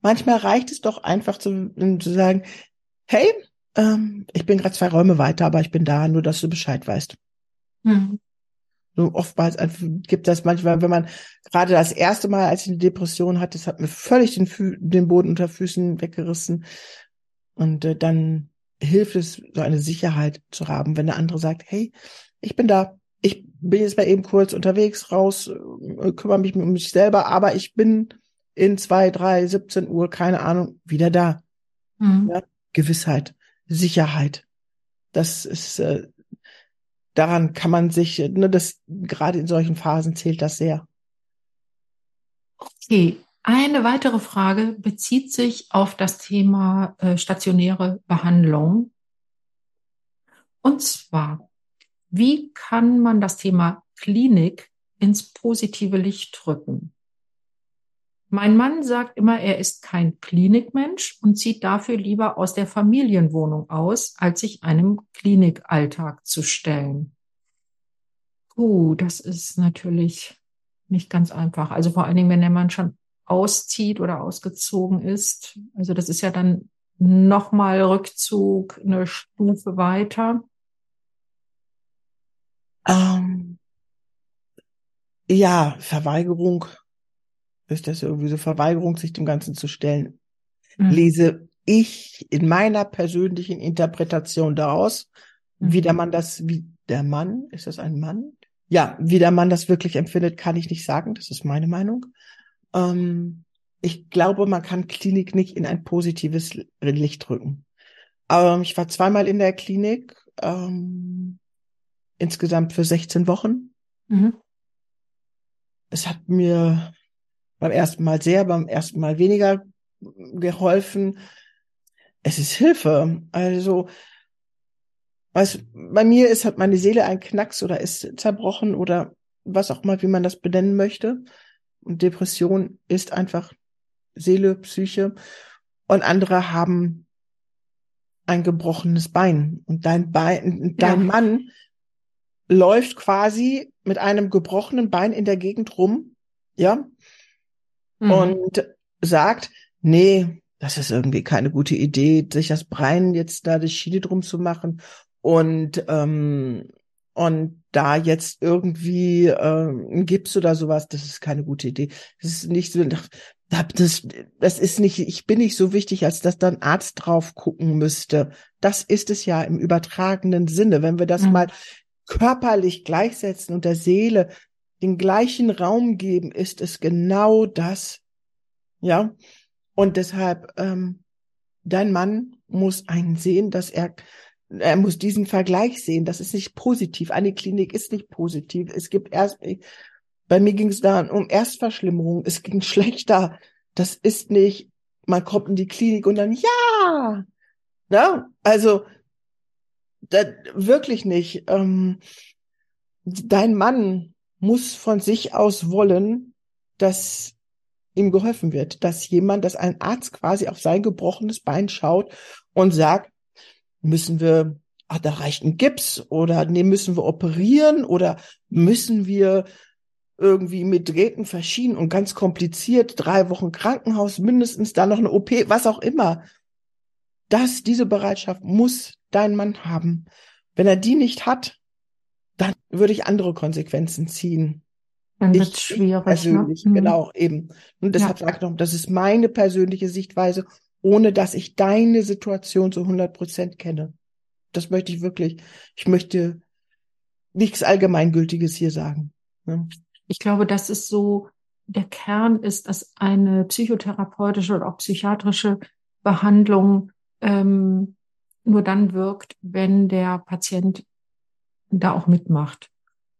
Manchmal reicht es doch einfach zu, zu sagen, hey, ähm, ich bin gerade zwei Räume weiter, aber ich bin da, nur dass du Bescheid weißt. Mhm. So oftmals gibt das manchmal, wenn man gerade das erste Mal, als ich eine Depression hatte, das hat mir völlig den, Fü den Boden unter Füßen weggerissen. Und äh, dann hilft es, so eine Sicherheit zu haben, wenn der andere sagt, hey, ich bin da, ich bin jetzt mal eben kurz unterwegs, raus, äh, kümmere mich um mich selber, aber ich bin in zwei, drei, 17 Uhr, keine Ahnung, wieder da. Mhm. Ja, Gewissheit, Sicherheit. Das ist, äh, daran kann man sich, ne, das, gerade in solchen Phasen zählt das sehr. Okay. Eine weitere Frage bezieht sich auf das Thema äh, stationäre Behandlung. Und zwar, wie kann man das Thema Klinik ins positive Licht drücken? Mein Mann sagt immer, er ist kein Klinikmensch und zieht dafür lieber aus der Familienwohnung aus, als sich einem Klinikalltag zu stellen. Uh, das ist natürlich nicht ganz einfach. Also vor allen Dingen, wenn der Mann schon auszieht oder ausgezogen ist. Also das ist ja dann nochmal Rückzug eine Stufe weiter. Ähm, ja, Verweigerung ist das irgendwie so Verweigerung, sich dem Ganzen zu stellen. Mhm. Lese ich in meiner persönlichen Interpretation daraus, mhm. wie der Mann das, wie der Mann, ist das ein Mann? Ja, wie der Mann das wirklich empfindet, kann ich nicht sagen. Das ist meine Meinung. Ähm, ich glaube, man kann Klinik nicht in ein positives Licht drücken. Ähm, ich war zweimal in der Klinik, ähm, insgesamt für 16 Wochen. Mhm. Es hat mir beim ersten Mal sehr, beim ersten Mal weniger geholfen. Es ist Hilfe. Also, was bei mir ist, hat meine Seele ein Knacks oder ist zerbrochen oder was auch mal, wie man das benennen möchte. Und Depression ist einfach Seele, Psyche. Und andere haben ein gebrochenes Bein. Und dein Bein, dein ja. Mann läuft quasi mit einem gebrochenen Bein in der Gegend rum, ja, mhm. und sagt, nee, das ist irgendwie keine gute Idee, sich das Bein jetzt da die Schiene drum zu machen und ähm, und da jetzt irgendwie äh, ein Gips oder sowas, das ist keine gute Idee. Das ist nicht so, das, das ist nicht, ich bin nicht so wichtig, als dass da ein Arzt drauf gucken müsste. Das ist es ja im übertragenen Sinne. Wenn wir das mhm. mal körperlich gleichsetzen und der Seele den gleichen Raum geben, ist es genau das. Ja. Und deshalb, ähm, dein Mann muss einen sehen, dass er er muss diesen Vergleich sehen. Das ist nicht positiv. Eine Klinik ist nicht positiv. Es gibt erst, bei mir ging es da um Erstverschlimmerung. Es ging <laughs> schlechter. Das ist nicht, man kommt in die Klinik und dann, ja, ja, also, das, wirklich nicht. Ähm, dein Mann muss von sich aus wollen, dass ihm geholfen wird, dass jemand, dass ein Arzt quasi auf sein gebrochenes Bein schaut und sagt, Müssen wir, ach, da reicht ein Gips oder nee, müssen wir operieren oder müssen wir irgendwie mit Drähten verschieden und ganz kompliziert, drei Wochen Krankenhaus, mindestens dann noch eine OP, was auch immer. Das, diese Bereitschaft muss dein Mann haben. Wenn er die nicht hat, dann würde ich andere Konsequenzen ziehen. Dann wird es schwierig. Ne? Persönlich, ne? genau, eben. Und deshalb ja. sage ich noch, das ist meine persönliche Sichtweise ohne dass ich deine Situation zu 100 Prozent kenne. Das möchte ich wirklich. Ich möchte nichts Allgemeingültiges hier sagen. Ne? Ich glaube, das ist so, der Kern ist, dass eine psychotherapeutische oder auch psychiatrische Behandlung ähm, nur dann wirkt, wenn der Patient da auch mitmacht.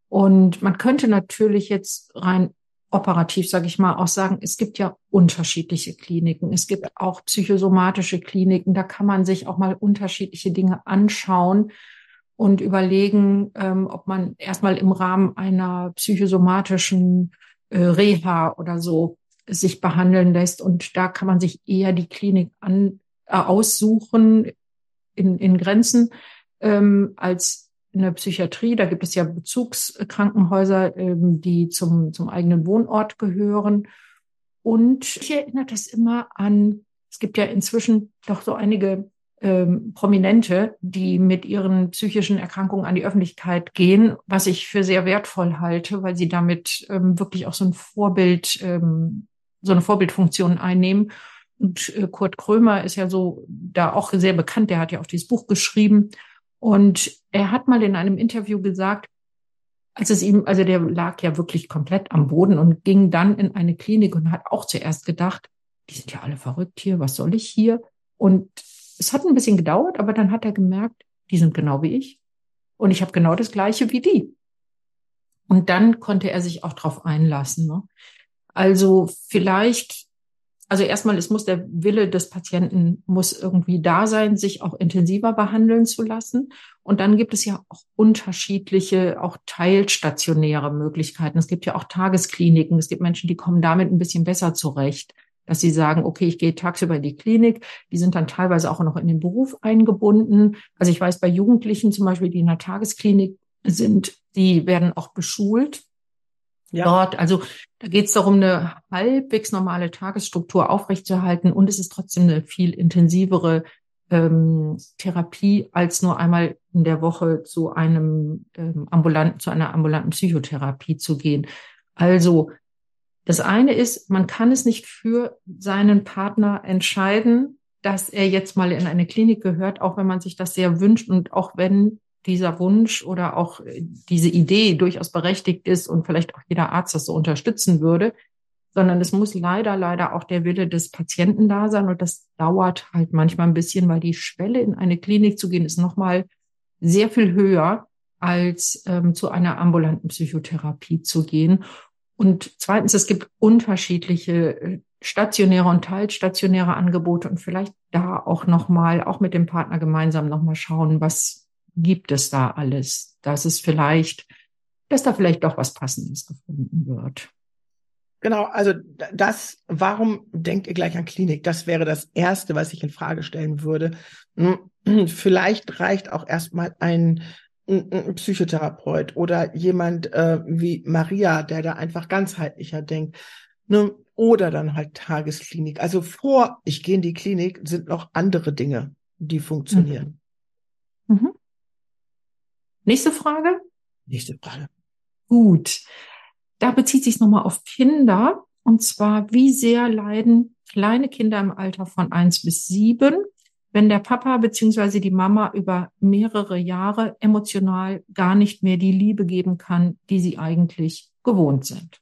Und man könnte natürlich jetzt rein operativ, sage ich mal, auch sagen, es gibt ja unterschiedliche Kliniken. Es gibt auch psychosomatische Kliniken. Da kann man sich auch mal unterschiedliche Dinge anschauen und überlegen, ähm, ob man erstmal im Rahmen einer psychosomatischen äh, Reha oder so sich behandeln lässt. Und da kann man sich eher die Klinik an, äh, aussuchen in, in Grenzen ähm, als eine Psychiatrie. Da gibt es ja Bezugskrankenhäuser, ähm, die zum, zum eigenen Wohnort gehören. Und ich erinnere das immer an, es gibt ja inzwischen doch so einige ähm, Prominente, die mit ihren psychischen Erkrankungen an die Öffentlichkeit gehen, was ich für sehr wertvoll halte, weil sie damit ähm, wirklich auch so ein Vorbild, ähm, so eine Vorbildfunktion einnehmen. Und äh, Kurt Krömer ist ja so da auch sehr bekannt, der hat ja auch dieses Buch geschrieben. Und er hat mal in einem Interview gesagt, als es ihm, also der lag ja wirklich komplett am Boden und ging dann in eine Klinik und hat auch zuerst gedacht, die sind ja alle verrückt hier, was soll ich hier? Und es hat ein bisschen gedauert, aber dann hat er gemerkt, die sind genau wie ich. Und ich habe genau das Gleiche wie die. Und dann konnte er sich auch drauf einlassen. Ne? Also vielleicht, also erstmal, es muss der Wille des Patienten muss irgendwie da sein, sich auch intensiver behandeln zu lassen. Und dann gibt es ja auch unterschiedliche, auch teilstationäre Möglichkeiten. Es gibt ja auch Tageskliniken. Es gibt Menschen, die kommen damit ein bisschen besser zurecht dass sie sagen, okay, ich gehe tagsüber in die Klinik. Die sind dann teilweise auch noch in den Beruf eingebunden. Also ich weiß bei Jugendlichen zum Beispiel, die in der Tagesklinik sind, die werden auch beschult. Ja. Dort, also da geht es darum, eine halbwegs normale Tagesstruktur aufrechtzuerhalten und es ist trotzdem eine viel intensivere ähm, Therapie als nur einmal in der Woche zu einem ähm, ambulanten, zu einer ambulanten Psychotherapie zu gehen. Also das eine ist, man kann es nicht für seinen Partner entscheiden, dass er jetzt mal in eine Klinik gehört, auch wenn man sich das sehr wünscht und auch wenn dieser Wunsch oder auch diese Idee durchaus berechtigt ist und vielleicht auch jeder Arzt das so unterstützen würde, sondern es muss leider, leider auch der Wille des Patienten da sein und das dauert halt manchmal ein bisschen, weil die Schwelle in eine Klinik zu gehen ist nochmal sehr viel höher als ähm, zu einer ambulanten Psychotherapie zu gehen. Und zweitens, es gibt unterschiedliche äh, stationäre und teilstationäre Angebote und vielleicht da auch nochmal, auch mit dem Partner gemeinsam nochmal schauen, was gibt es da alles, dass es vielleicht, dass da vielleicht doch was Passendes gefunden wird. Genau, also das, warum denkt ihr gleich an Klinik? Das wäre das Erste, was ich in Frage stellen würde. Hm, <clears throat> vielleicht reicht auch erstmal ein ein, ein Psychotherapeut oder jemand äh, wie Maria, der da einfach ganzheitlicher denkt. Ne? Oder dann halt Tagesklinik. Also vor ich gehe in die Klinik sind noch andere Dinge, die funktionieren. Mhm. Mhm. Nächste Frage? Nächste Frage. Gut. Da bezieht sich nochmal auf Kinder. Und zwar, wie sehr leiden kleine Kinder im Alter von eins bis sieben wenn der Papa beziehungsweise die Mama über mehrere Jahre emotional gar nicht mehr die Liebe geben kann, die sie eigentlich gewohnt sind.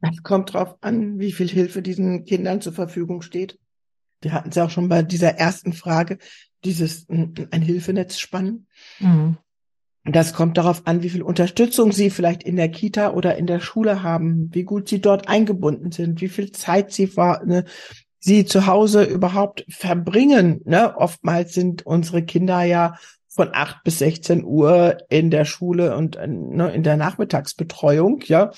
Das kommt drauf an, wie viel Hilfe diesen Kindern zur Verfügung steht. Wir hatten es ja auch schon bei dieser ersten Frage, dieses ein Hilfenetz spannen. Mhm. Das kommt darauf an, wie viel Unterstützung Sie vielleicht in der Kita oder in der Schule haben, wie gut Sie dort eingebunden sind, wie viel Zeit Sie ne, sie zu Hause überhaupt verbringen. Ne? Oftmals sind unsere Kinder ja von acht bis 16 Uhr in der Schule und ne, in der Nachmittagsbetreuung, ja.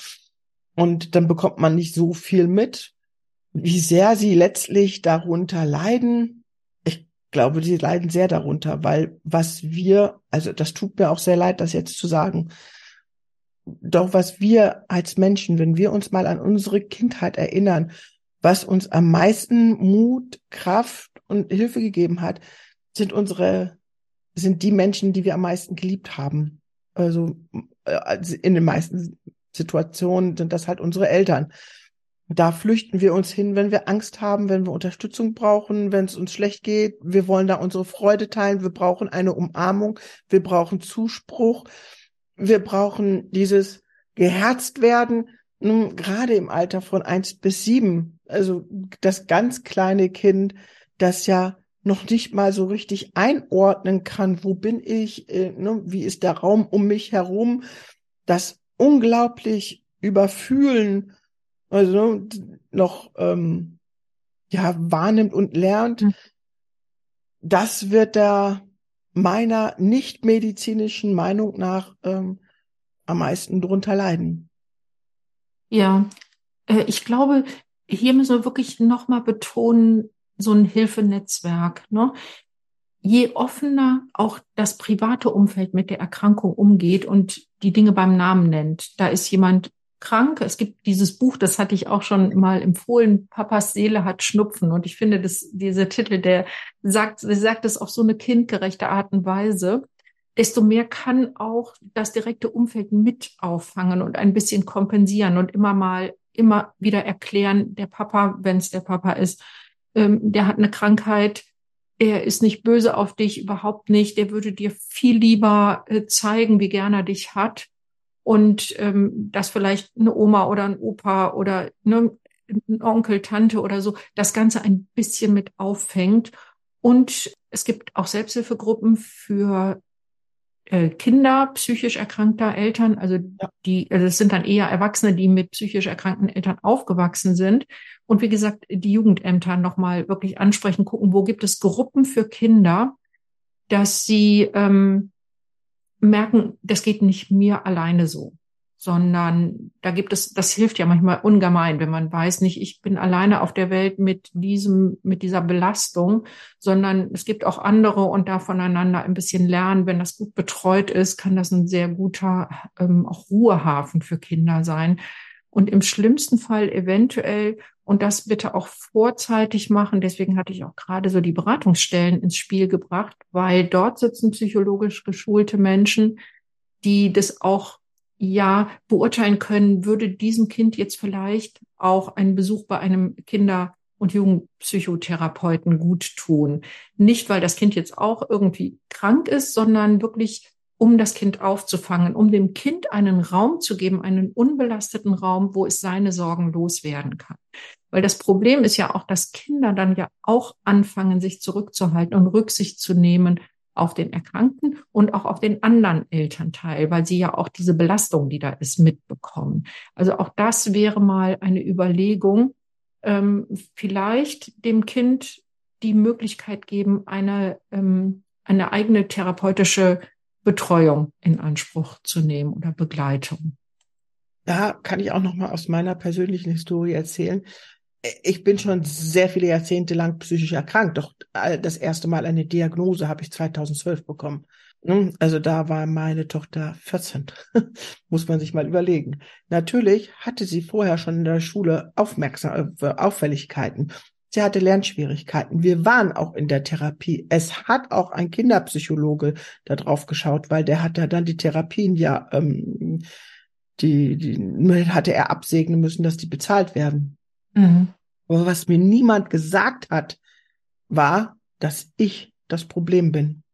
Und dann bekommt man nicht so viel mit, wie sehr sie letztlich darunter leiden. Ich glaube, sie leiden sehr darunter, weil was wir, also das tut mir auch sehr leid, das jetzt zu sagen, doch was wir als Menschen, wenn wir uns mal an unsere Kindheit erinnern, was uns am meisten Mut, Kraft und Hilfe gegeben hat, sind unsere, sind die Menschen, die wir am meisten geliebt haben. Also äh, in den meisten Situationen sind das halt unsere Eltern. Da flüchten wir uns hin, wenn wir Angst haben, wenn wir Unterstützung brauchen, wenn es uns schlecht geht. Wir wollen da unsere Freude teilen. Wir brauchen eine Umarmung. Wir brauchen Zuspruch. Wir brauchen dieses geherzt werden. Nun, gerade im Alter von eins bis sieben also das ganz kleine Kind, das ja noch nicht mal so richtig einordnen kann, wo bin ich, äh, ne, wie ist der Raum um mich herum, das unglaublich überfühlen, also noch ähm, ja wahrnimmt und lernt, mhm. das wird da meiner nicht medizinischen Meinung nach ähm, am meisten drunter leiden. Ja, äh, ich glaube, hier müssen wir wirklich nochmal betonen, so ein Hilfenetzwerk. Ne? Je offener auch das private Umfeld mit der Erkrankung umgeht und die Dinge beim Namen nennt, da ist jemand krank. Es gibt dieses Buch, das hatte ich auch schon mal empfohlen, Papas Seele hat Schnupfen. Und ich finde, dass dieser Titel, der sagt, der sagt es auf so eine kindgerechte Art und Weise, desto mehr kann auch das direkte Umfeld mit auffangen und ein bisschen kompensieren und immer mal, immer wieder erklären, der Papa, wenn es der Papa ist, ähm, der hat eine Krankheit, er ist nicht böse auf dich, überhaupt nicht, der würde dir viel lieber äh, zeigen, wie gern er dich hat und ähm, dass vielleicht eine Oma oder ein Opa oder ne, ein Onkel, Tante oder so das Ganze ein bisschen mit auffängt. Und es gibt auch Selbsthilfegruppen für äh, Kinder psychisch erkrankter Eltern, also die, also es sind dann eher Erwachsene, die mit psychisch erkrankten Eltern aufgewachsen sind. Und wie gesagt, die Jugendämter nochmal wirklich ansprechen, gucken, wo gibt es Gruppen für Kinder, dass sie ähm, merken, das geht nicht mir alleine so, sondern da gibt es, das hilft ja manchmal ungemein, wenn man weiß nicht, ich bin alleine auf der Welt mit diesem, mit dieser Belastung, sondern es gibt auch andere und da voneinander ein bisschen lernen. Wenn das gut betreut ist, kann das ein sehr guter ähm, auch Ruhehafen für Kinder sein. Und im schlimmsten Fall eventuell und das bitte auch vorzeitig machen. Deswegen hatte ich auch gerade so die Beratungsstellen ins Spiel gebracht, weil dort sitzen psychologisch geschulte Menschen, die das auch ja beurteilen können, würde diesem Kind jetzt vielleicht auch ein Besuch bei einem Kinder- und Jugendpsychotherapeuten gut tun. Nicht, weil das Kind jetzt auch irgendwie krank ist, sondern wirklich um das Kind aufzufangen, um dem Kind einen Raum zu geben, einen unbelasteten Raum, wo es seine Sorgen loswerden kann. Weil das Problem ist ja auch, dass Kinder dann ja auch anfangen, sich zurückzuhalten und Rücksicht zu nehmen auf den Erkrankten und auch auf den anderen Elternteil, weil sie ja auch diese Belastung, die da ist, mitbekommen. Also auch das wäre mal eine Überlegung, ähm, vielleicht dem Kind die Möglichkeit geben, eine, ähm, eine eigene therapeutische Betreuung in Anspruch zu nehmen oder Begleitung. Da kann ich auch noch mal aus meiner persönlichen Historie erzählen. Ich bin schon sehr viele Jahrzehnte lang psychisch erkrankt. Doch das erste Mal eine Diagnose habe ich 2012 bekommen. Also da war meine Tochter 14. <laughs> Muss man sich mal überlegen. Natürlich hatte sie vorher schon in der Schule Aufmerksam äh, Auffälligkeiten. Sie hatte Lernschwierigkeiten. Wir waren auch in der Therapie. Es hat auch ein Kinderpsychologe da drauf geschaut, weil der hat ja dann die Therapien ja, ähm, die, die hatte er absegnen müssen, dass die bezahlt werden. Mhm. Aber was mir niemand gesagt hat, war, dass ich das Problem bin.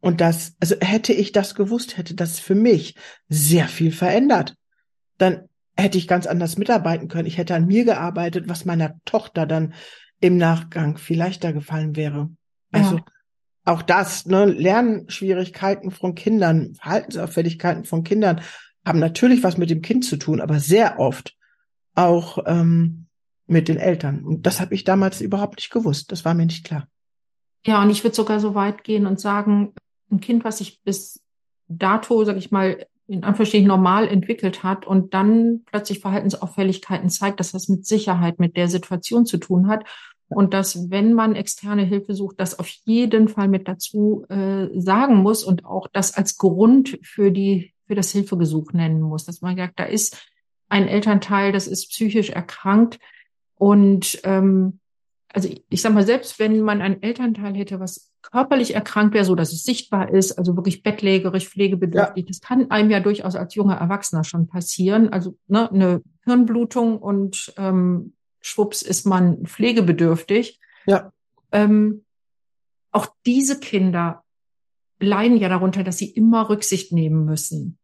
Und das, also hätte ich das gewusst, hätte das für mich sehr viel verändert. Dann hätte ich ganz anders mitarbeiten können. Ich hätte an mir gearbeitet, was meiner Tochter dann im Nachgang viel leichter gefallen wäre. Also ja. auch das, ne, Lernschwierigkeiten von Kindern, Verhaltensauffälligkeiten von Kindern haben natürlich was mit dem Kind zu tun, aber sehr oft auch ähm, mit den Eltern. Und das habe ich damals überhaupt nicht gewusst. Das war mir nicht klar. Ja, und ich würde sogar so weit gehen und sagen, ein Kind, was sich bis dato, sag ich mal, in Anführungsstrichen normal entwickelt hat und dann plötzlich Verhaltensauffälligkeiten zeigt, dass das mit Sicherheit mit der Situation zu tun hat. Und dass, wenn man externe Hilfe sucht, das auf jeden Fall mit dazu äh, sagen muss und auch das als Grund für die, für das Hilfegesuch nennen muss. Dass man sagt, da ist ein Elternteil, das ist psychisch erkrankt und ähm, also ich sag mal, selbst wenn man ein Elternteil hätte, was körperlich erkrankt wäre, so dass es sichtbar ist, also wirklich bettlägerig, pflegebedürftig, ja. das kann einem ja durchaus als junger Erwachsener schon passieren. Also ne, eine Hirnblutung und ähm, schwupps ist man pflegebedürftig. Ja. Ähm, auch diese Kinder leiden ja darunter, dass sie immer Rücksicht nehmen müssen.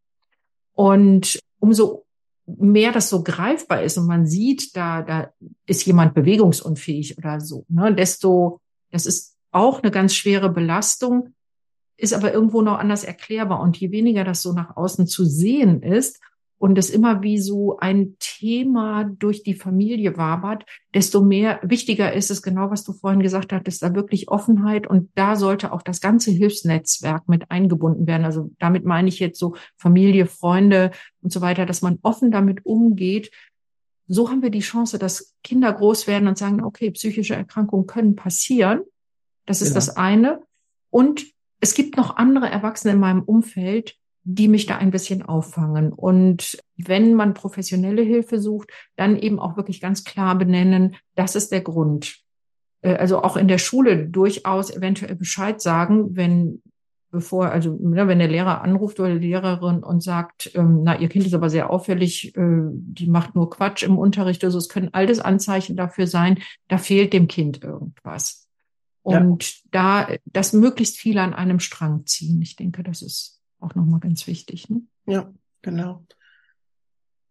Und umso mehr das so greifbar ist und man sieht, da, da ist jemand bewegungsunfähig oder so, ne, desto, das ist auch eine ganz schwere Belastung, ist aber irgendwo noch anders erklärbar. Und je weniger das so nach außen zu sehen ist, und es immer wie so ein Thema durch die Familie wabert, desto mehr wichtiger ist es genau, was du vorhin gesagt hattest, da wirklich Offenheit und da sollte auch das ganze Hilfsnetzwerk mit eingebunden werden. Also damit meine ich jetzt so Familie, Freunde und so weiter, dass man offen damit umgeht. So haben wir die Chance, dass Kinder groß werden und sagen, okay, psychische Erkrankungen können passieren. Das ist genau. das eine. Und es gibt noch andere Erwachsene in meinem Umfeld, die mich da ein bisschen auffangen. Und wenn man professionelle Hilfe sucht, dann eben auch wirklich ganz klar benennen, das ist der Grund. Äh, also auch in der Schule durchaus eventuell Bescheid sagen, wenn bevor, also ne, wenn der Lehrer anruft oder die Lehrerin und sagt, ähm, na, ihr Kind ist aber sehr auffällig, äh, die macht nur Quatsch im Unterricht, also es können alles Anzeichen dafür sein, da fehlt dem Kind irgendwas. Und ja. da das möglichst viele an einem Strang ziehen. Ich denke, das ist auch nochmal ganz wichtig. Ne? Ja, genau.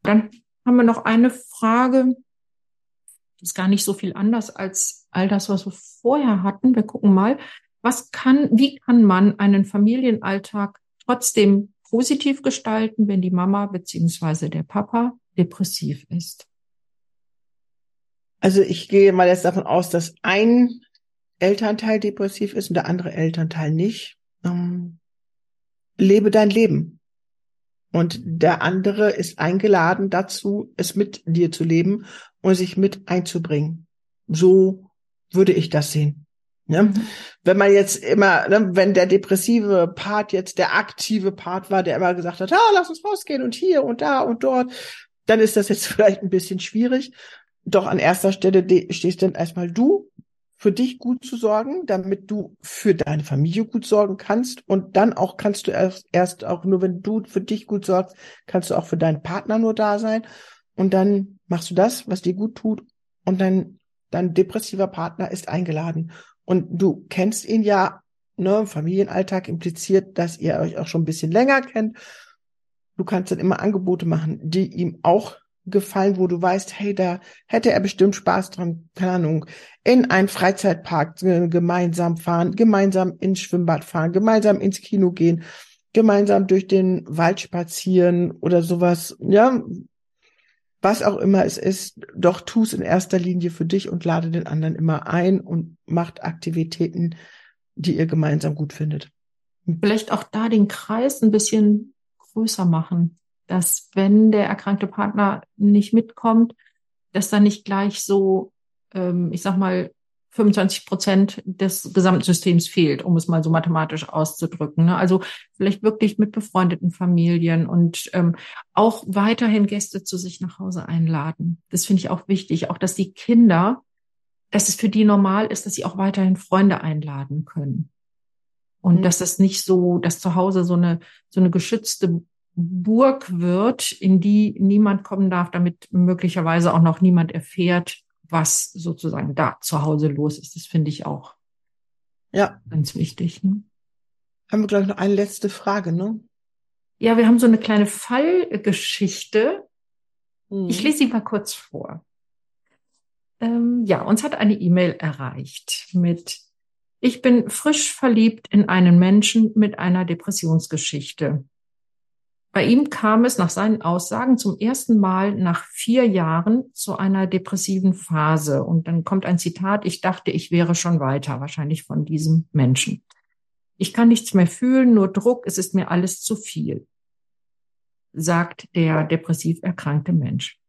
Dann haben wir noch eine Frage. Das ist gar nicht so viel anders als all das, was wir vorher hatten. Wir gucken mal, was kann, wie kann man einen Familienalltag trotzdem positiv gestalten, wenn die Mama beziehungsweise der Papa depressiv ist? Also ich gehe mal jetzt davon aus, dass ein Elternteil depressiv ist und der andere Elternteil nicht. Ähm, lebe dein Leben. Und der andere ist eingeladen dazu, es mit dir zu leben und sich mit einzubringen. So würde ich das sehen. Ja? Mhm. Wenn man jetzt immer, ne, wenn der depressive Part jetzt der aktive Part war, der immer gesagt hat, ah, lass uns rausgehen und hier und da und dort, dann ist das jetzt <laughs> vielleicht ein bisschen schwierig. Doch an erster Stelle stehst dann erstmal du für dich gut zu sorgen, damit du für deine Familie gut sorgen kannst. Und dann auch kannst du erst, erst auch nur, wenn du für dich gut sorgst, kannst du auch für deinen Partner nur da sein. Und dann machst du das, was dir gut tut. Und dann dein depressiver Partner ist eingeladen. Und du kennst ihn ja, ne, Familienalltag impliziert, dass ihr euch auch schon ein bisschen länger kennt. Du kannst dann immer Angebote machen, die ihm auch gefallen, wo du weißt, hey, da hätte er bestimmt Spaß dran, keine Ahnung, in einen Freizeitpark gemeinsam fahren, gemeinsam ins Schwimmbad fahren, gemeinsam ins Kino gehen, gemeinsam durch den Wald spazieren oder sowas, ja, was auch immer es ist, doch tu es in erster Linie für dich und lade den anderen immer ein und macht Aktivitäten, die ihr gemeinsam gut findet. Vielleicht auch da den Kreis ein bisschen größer machen dass wenn der erkrankte Partner nicht mitkommt, dass da nicht gleich so, ähm, ich sag mal, 25 Prozent des Gesamtsystems fehlt, um es mal so mathematisch auszudrücken. Ne? Also vielleicht wirklich mit befreundeten Familien und ähm, auch weiterhin Gäste zu sich nach Hause einladen. Das finde ich auch wichtig. Auch, dass die Kinder, dass es für die normal ist, dass sie auch weiterhin Freunde einladen können. Und mhm. dass das nicht so, dass zu Hause so eine, so eine geschützte Burg wird, in die niemand kommen darf, damit möglicherweise auch noch niemand erfährt, was sozusagen da zu Hause los ist. Das finde ich auch ja. ganz wichtig. Ne? Haben wir, glaube ich, noch eine letzte Frage, ne? Ja, wir haben so eine kleine Fallgeschichte. Mhm. Ich lese sie mal kurz vor. Ähm, ja, uns hat eine E-Mail erreicht mit Ich bin frisch verliebt in einen Menschen mit einer Depressionsgeschichte. Bei ihm kam es nach seinen Aussagen zum ersten Mal nach vier Jahren zu einer depressiven Phase. Und dann kommt ein Zitat, ich dachte, ich wäre schon weiter, wahrscheinlich von diesem Menschen. Ich kann nichts mehr fühlen, nur Druck, es ist mir alles zu viel, sagt der depressiv erkrankte Mensch.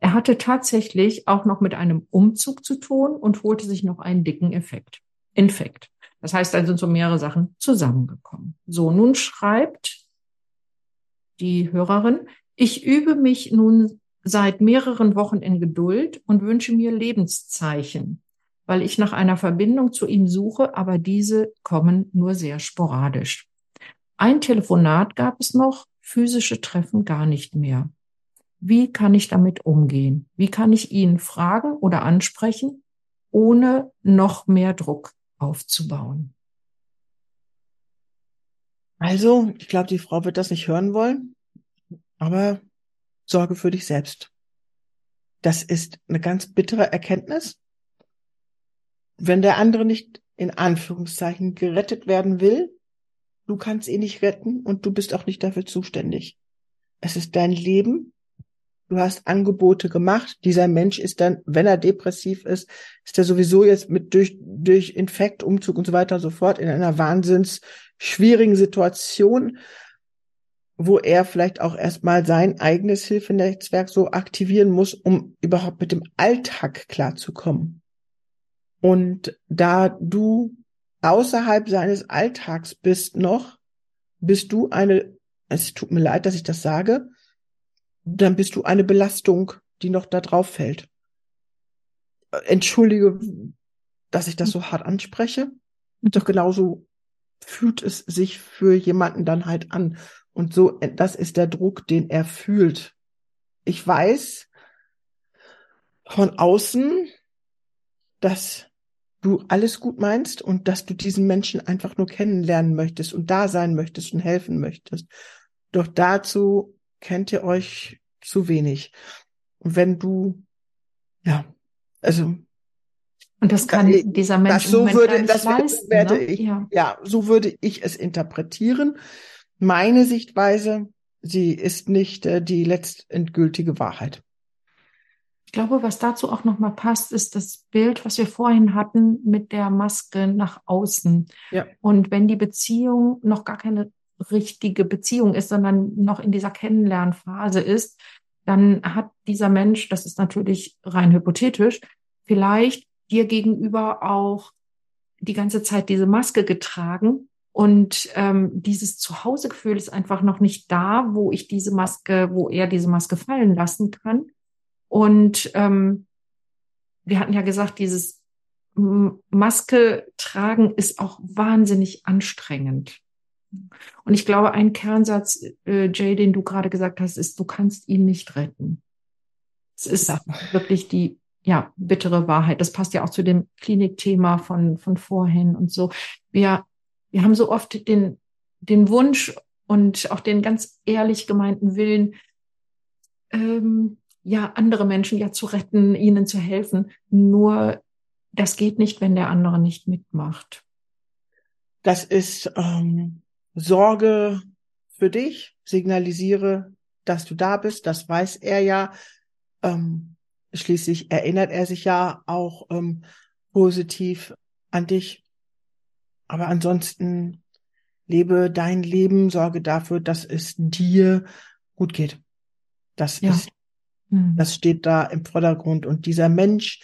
Er hatte tatsächlich auch noch mit einem Umzug zu tun und holte sich noch einen dicken Effekt, Infekt. Das heißt, da sind so mehrere Sachen zusammengekommen. So, nun schreibt die Hörerin. Ich übe mich nun seit mehreren Wochen in Geduld und wünsche mir Lebenszeichen, weil ich nach einer Verbindung zu ihm suche, aber diese kommen nur sehr sporadisch. Ein Telefonat gab es noch, physische Treffen gar nicht mehr. Wie kann ich damit umgehen? Wie kann ich ihn fragen oder ansprechen, ohne noch mehr Druck aufzubauen? Also, ich glaube, die Frau wird das nicht hören wollen, aber sorge für dich selbst. Das ist eine ganz bittere Erkenntnis. Wenn der andere nicht in Anführungszeichen gerettet werden will, du kannst ihn nicht retten und du bist auch nicht dafür zuständig. es ist dein Leben. Du hast Angebote gemacht. Dieser Mensch ist dann, wenn er depressiv ist, ist er sowieso jetzt mit durch, durch Infekt, Umzug und so weiter und so fort in einer wahnsinns schwierigen Situation, wo er vielleicht auch erstmal sein eigenes Hilfenetzwerk so aktivieren muss, um überhaupt mit dem Alltag klarzukommen. Und da du außerhalb seines Alltags bist noch, bist du eine, es tut mir leid, dass ich das sage, dann bist du eine Belastung, die noch da drauf fällt. Entschuldige, dass ich das so hart anspreche. Doch genauso fühlt es sich für jemanden dann halt an. Und so, das ist der Druck, den er fühlt. Ich weiß von außen, dass du alles gut meinst und dass du diesen Menschen einfach nur kennenlernen möchtest und da sein möchtest und helfen möchtest. Doch dazu kennt ihr euch zu wenig. Und wenn du, ja, also und das kann da, dieser Mensch das so würde, das leisten, werde ne? ich, ja. ja, so würde ich es interpretieren. Meine Sichtweise, sie ist nicht äh, die letztendgültige Wahrheit glaube, was dazu auch nochmal passt, ist das Bild, was wir vorhin hatten mit der Maske nach außen. Ja. Und wenn die Beziehung noch gar keine richtige Beziehung ist, sondern noch in dieser Kennenlernphase ist, dann hat dieser Mensch, das ist natürlich rein hypothetisch, vielleicht dir gegenüber auch die ganze Zeit diese Maske getragen und ähm, dieses Zuhausegefühl ist einfach noch nicht da, wo ich diese Maske, wo er diese Maske fallen lassen kann. Und ähm, wir hatten ja gesagt, dieses Maske tragen ist auch wahnsinnig anstrengend. Und ich glaube, ein Kernsatz, äh, Jay, den du gerade gesagt hast, ist, du kannst ihn nicht retten. Es ist ja. wirklich die ja bittere Wahrheit. Das passt ja auch zu dem Klinikthema von von vorhin und so. Wir wir haben so oft den den Wunsch und auch den ganz ehrlich gemeinten Willen, ähm, ja, andere Menschen ja zu retten, ihnen zu helfen. Nur das geht nicht, wenn der andere nicht mitmacht. Das ist ähm, Sorge für dich. Signalisiere, dass du da bist. Das weiß er ja. Ähm, schließlich erinnert er sich ja auch ähm, positiv an dich. Aber ansonsten lebe dein Leben, sorge dafür, dass es dir gut geht. Das ja. ist Mhm. Das steht da im Vordergrund. Und dieser Mensch,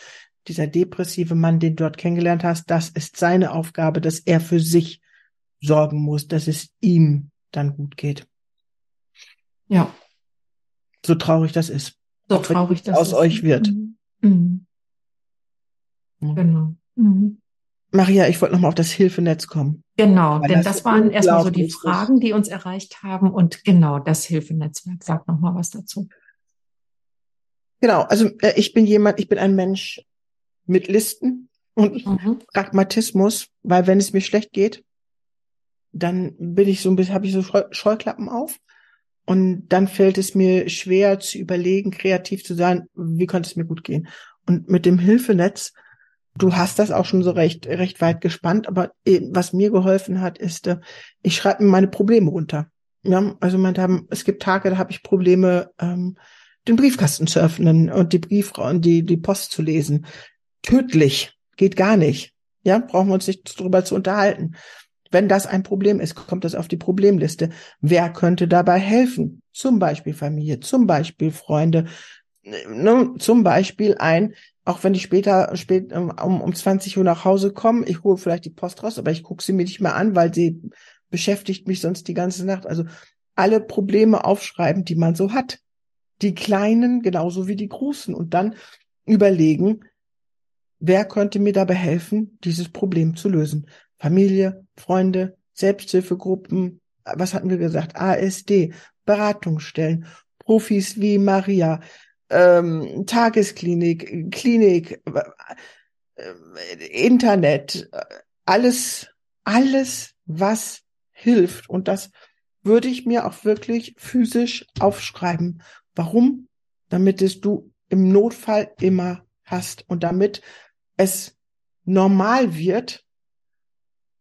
dieser depressive Mann, den du dort kennengelernt hast, das ist seine Aufgabe, dass er für sich sorgen muss, dass es ihm dann gut geht. Ja. So traurig das ist. So traurig das aus ist. euch wird. Mhm. Mhm. Genau. Maria, ich wollte nochmal auf das Hilfenetz kommen. Genau, denn das, das waren erstmal so die Fragen, die uns erreicht haben. Und genau das Hilfenetzwerk. Sag nochmal was dazu. Genau, also äh, ich bin jemand, ich bin ein Mensch mit Listen und mhm. Pragmatismus, weil wenn es mir schlecht geht, dann bin ich so ein bisschen, habe ich so Scheuklappen auf. Und dann fällt es mir schwer zu überlegen, kreativ zu sein, wie könnte es mir gut gehen. Und mit dem Hilfenetz, du hast das auch schon so recht, recht weit gespannt, aber äh, was mir geholfen hat, ist, äh, ich schreibe mir meine Probleme runter. Ja, also man, es gibt Tage, da habe ich Probleme, ähm, den Briefkasten zu öffnen und die Briefraum, die, die Post zu lesen. Tödlich. Geht gar nicht. Ja, brauchen wir uns nicht darüber zu unterhalten. Wenn das ein Problem ist, kommt das auf die Problemliste. Wer könnte dabei helfen? Zum Beispiel Familie, zum Beispiel Freunde, ne, zum Beispiel ein, auch wenn ich später spät um, um 20 Uhr nach Hause komme, ich hole vielleicht die Post raus, aber ich gucke sie mir nicht mehr an, weil sie beschäftigt mich sonst die ganze Nacht. Also alle Probleme aufschreiben, die man so hat die Kleinen genauso wie die Großen und dann überlegen, wer könnte mir dabei helfen, dieses Problem zu lösen? Familie, Freunde, Selbsthilfegruppen, was hatten wir gesagt? ASD, Beratungsstellen, Profis wie Maria, ähm, Tagesklinik, Klinik, äh, Internet, alles, alles, was hilft. Und das würde ich mir auch wirklich physisch aufschreiben Warum? Damit es du im Notfall immer hast und damit es normal wird.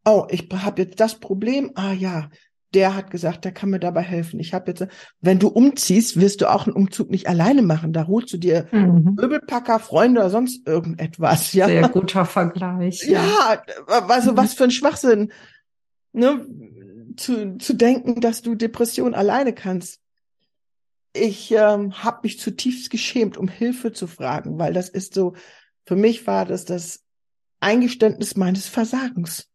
Oh, ich habe jetzt das Problem. Ah ja, der hat gesagt, der kann mir dabei helfen. Ich habe jetzt, wenn du umziehst, wirst du auch einen Umzug nicht alleine machen. Da holst du dir mhm. Möbelpacker, Freunde oder sonst irgendetwas. Ja? Sehr guter Vergleich. Ja, ja also mhm. was für ein Schwachsinn, ne? zu, zu denken, dass du Depression alleine kannst. Ich ähm, habe mich zutiefst geschämt, um Hilfe zu fragen, weil das ist so, für mich war das das Eingeständnis meines Versagens.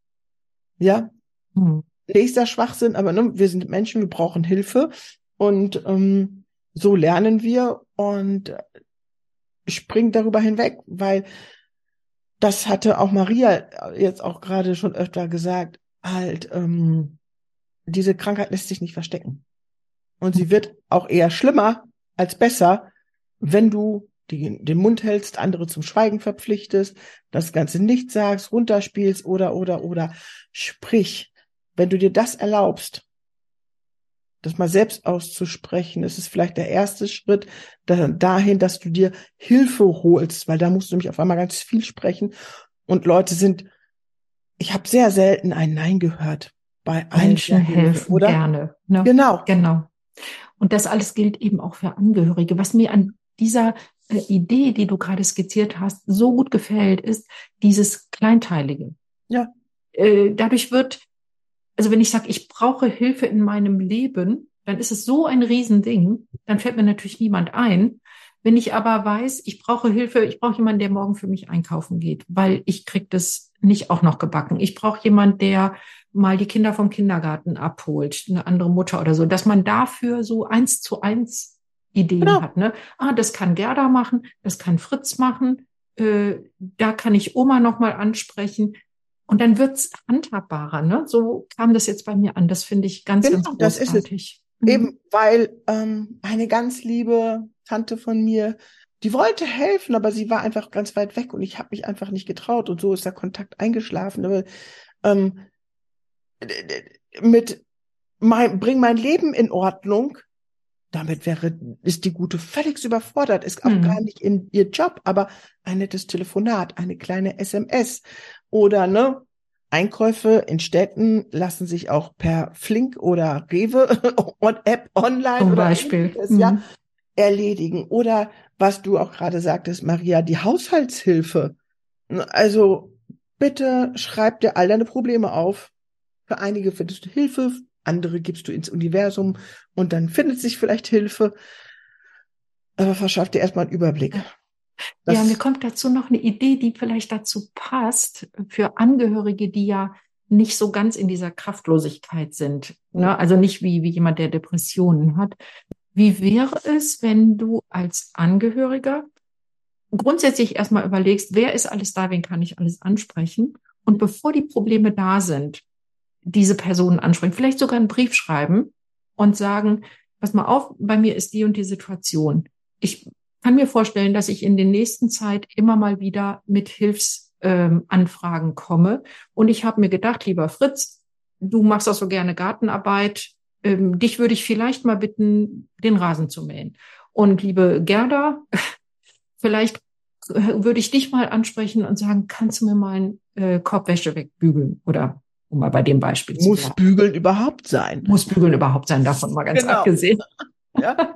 Ja, mhm nächster Schwachsinn, aber ne, wir sind Menschen, wir brauchen Hilfe und ähm, so lernen wir und springen darüber hinweg, weil das hatte auch Maria jetzt auch gerade schon öfter gesagt, halt, ähm, diese Krankheit lässt sich nicht verstecken. Und sie wird auch eher schlimmer als besser, wenn du die, den Mund hältst, andere zum Schweigen verpflichtest, das Ganze nicht sagst, runterspielst oder, oder, oder. Sprich, wenn du dir das erlaubst, das mal selbst auszusprechen, ist es vielleicht der erste Schritt dahin, dass du dir Hilfe holst, weil da musst du nämlich auf einmal ganz viel sprechen. Und Leute sind, ich habe sehr selten ein Nein gehört bei Menschen helfen oder? gerne. Ne? Genau. Genau. Und das alles gilt eben auch für Angehörige. Was mir an dieser äh, Idee, die du gerade skizziert hast, so gut gefällt, ist dieses Kleinteilige. Ja. Äh, dadurch wird also wenn ich sage, ich brauche Hilfe in meinem Leben, dann ist es so ein Riesending, dann fällt mir natürlich niemand ein. Wenn ich aber weiß, ich brauche Hilfe, ich brauche jemanden, der morgen für mich einkaufen geht, weil ich krieg das nicht auch noch gebacken. Ich brauche jemanden, der mal die Kinder vom Kindergarten abholt, eine andere Mutter oder so, dass man dafür so eins zu eins Ideen genau. hat. Ne? Ah, das kann Gerda machen, das kann Fritz machen, äh, da kann ich Oma noch mal ansprechen. Und dann wird's handhabbarer. Ne? So kam das jetzt bei mir an. Das finde ich ganz, genau, ganz großartig. Das ist es. Mhm. Eben, weil ähm, eine ganz liebe Tante von mir, die wollte helfen, aber sie war einfach ganz weit weg und ich habe mich einfach nicht getraut und so ist der Kontakt eingeschlafen. Aber ähm, mit mein, bring mein Leben in Ordnung. Damit wäre, ist die Gute völlig überfordert, ist auch mhm. gar nicht in ihr Job, aber ein nettes Telefonat, eine kleine SMS, oder ne, Einkäufe in Städten lassen sich auch per Flink oder Rewe <laughs> on App online Zum oder Beispiel. Mhm. ja erledigen. Oder was du auch gerade sagtest, Maria, die Haushaltshilfe. Also bitte schreib dir all deine Probleme auf. Für einige findest du Hilfe, andere gibst du ins Universum und dann findet sich vielleicht Hilfe. Aber verschaff dir erstmal einen Überblick. Das ja, mir kommt dazu noch eine Idee, die vielleicht dazu passt, für Angehörige, die ja nicht so ganz in dieser Kraftlosigkeit sind. Ne? Also nicht wie, wie jemand, der Depressionen hat. Wie wäre es, wenn du als Angehöriger grundsätzlich erstmal überlegst, wer ist alles da, wen kann ich alles ansprechen? Und bevor die Probleme da sind, diese Personen ansprechen, vielleicht sogar einen Brief schreiben und sagen, pass mal auf, bei mir ist die und die Situation. Ich kann mir vorstellen, dass ich in der nächsten Zeit immer mal wieder mit Hilfsanfragen ähm, komme. Und ich habe mir gedacht, lieber Fritz, du machst auch so gerne Gartenarbeit. Ähm, dich würde ich vielleicht mal bitten, den Rasen zu mähen. Und liebe Gerda, <laughs> vielleicht würde ich dich mal ansprechen und sagen, kannst du mir mal einen äh, Korbwäsche wegbügeln? Oder um mal bei dem Beispiel zu Muss bügeln überhaupt sein. Muss bügeln überhaupt sein, davon mal ganz genau. abgesehen. <laughs> Ja.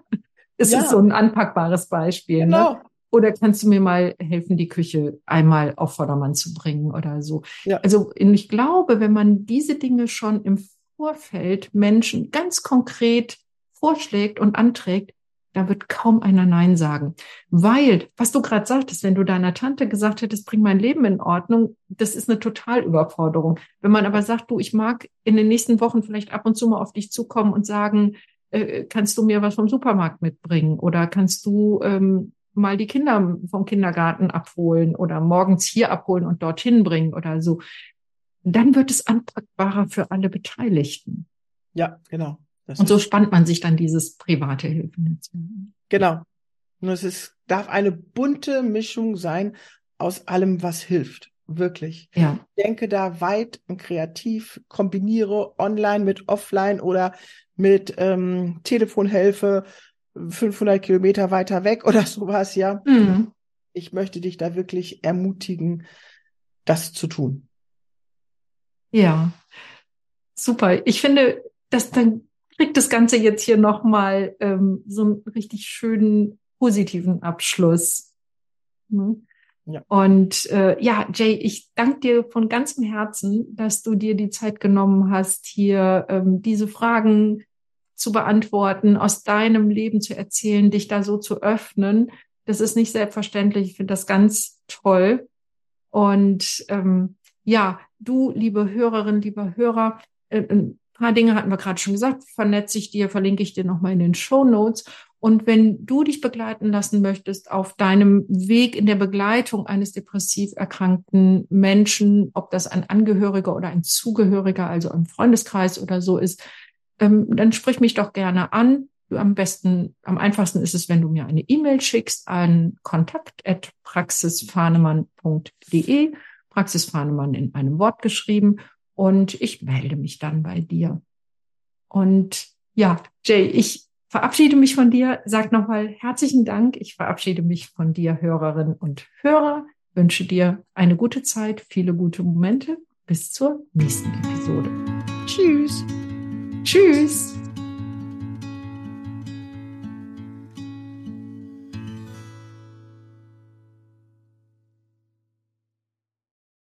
Es ja. ist so ein anpackbares Beispiel. Ne? Genau. Ne? Oder kannst du mir mal helfen, die Küche einmal auf Vordermann zu bringen oder so? Ja. Also ich glaube, wenn man diese Dinge schon im Vorfeld Menschen ganz konkret vorschlägt und anträgt, da wird kaum einer Nein sagen. Weil, was du gerade sagtest, wenn du deiner Tante gesagt hättest, bring mein Leben in Ordnung, das ist eine Totalüberforderung. Wenn man aber sagt, du, ich mag in den nächsten Wochen vielleicht ab und zu mal auf dich zukommen und sagen, äh, kannst du mir was vom Supermarkt mitbringen oder kannst du ähm, mal die Kinder vom Kindergarten abholen oder morgens hier abholen und dorthin bringen oder so. Dann wird es anpackbarer für alle Beteiligten. Ja, genau. Das und so spannt man sich dann dieses private Hilfenetz. Genau. Und es ist, darf eine bunte Mischung sein aus allem, was hilft. Wirklich. Ja. Ich denke da weit und kreativ, kombiniere online mit offline oder mit ähm, Telefonhilfe 500 Kilometer weiter weg oder <laughs> sowas, ja. Mhm. Ich möchte dich da wirklich ermutigen, das zu tun. Ja, super. Ich finde, das dann kriegt das Ganze jetzt hier nochmal ähm, so einen richtig schönen positiven Abschluss. Ne? Ja. Und äh, ja, Jay, ich danke dir von ganzem Herzen, dass du dir die Zeit genommen hast, hier ähm, diese Fragen zu beantworten, aus deinem Leben zu erzählen, dich da so zu öffnen. Das ist nicht selbstverständlich. Ich finde das ganz toll. Und ähm, ja, du, liebe Hörerin, lieber Hörer, äh, ein paar Dinge hatten wir gerade schon gesagt, vernetze ich dir, verlinke ich dir nochmal in den Show Notes. Und wenn du dich begleiten lassen möchtest auf deinem Weg in der Begleitung eines depressiv erkrankten Menschen, ob das ein Angehöriger oder ein Zugehöriger, also im Freundeskreis oder so ist, ähm, dann sprich mich doch gerne an. Am besten, am einfachsten ist es, wenn du mir eine E-Mail schickst an kontakt.praxisfahnemann.de, Praxisfahnemann in einem Wort geschrieben und ich melde mich dann bei dir. Und ja, Jay, ich verabschiede mich von dir, sag nochmal herzlichen Dank. Ich verabschiede mich von dir, Hörerinnen und Hörer, wünsche dir eine gute Zeit, viele gute Momente. Bis zur nächsten Episode. Tschüss. Tschüss.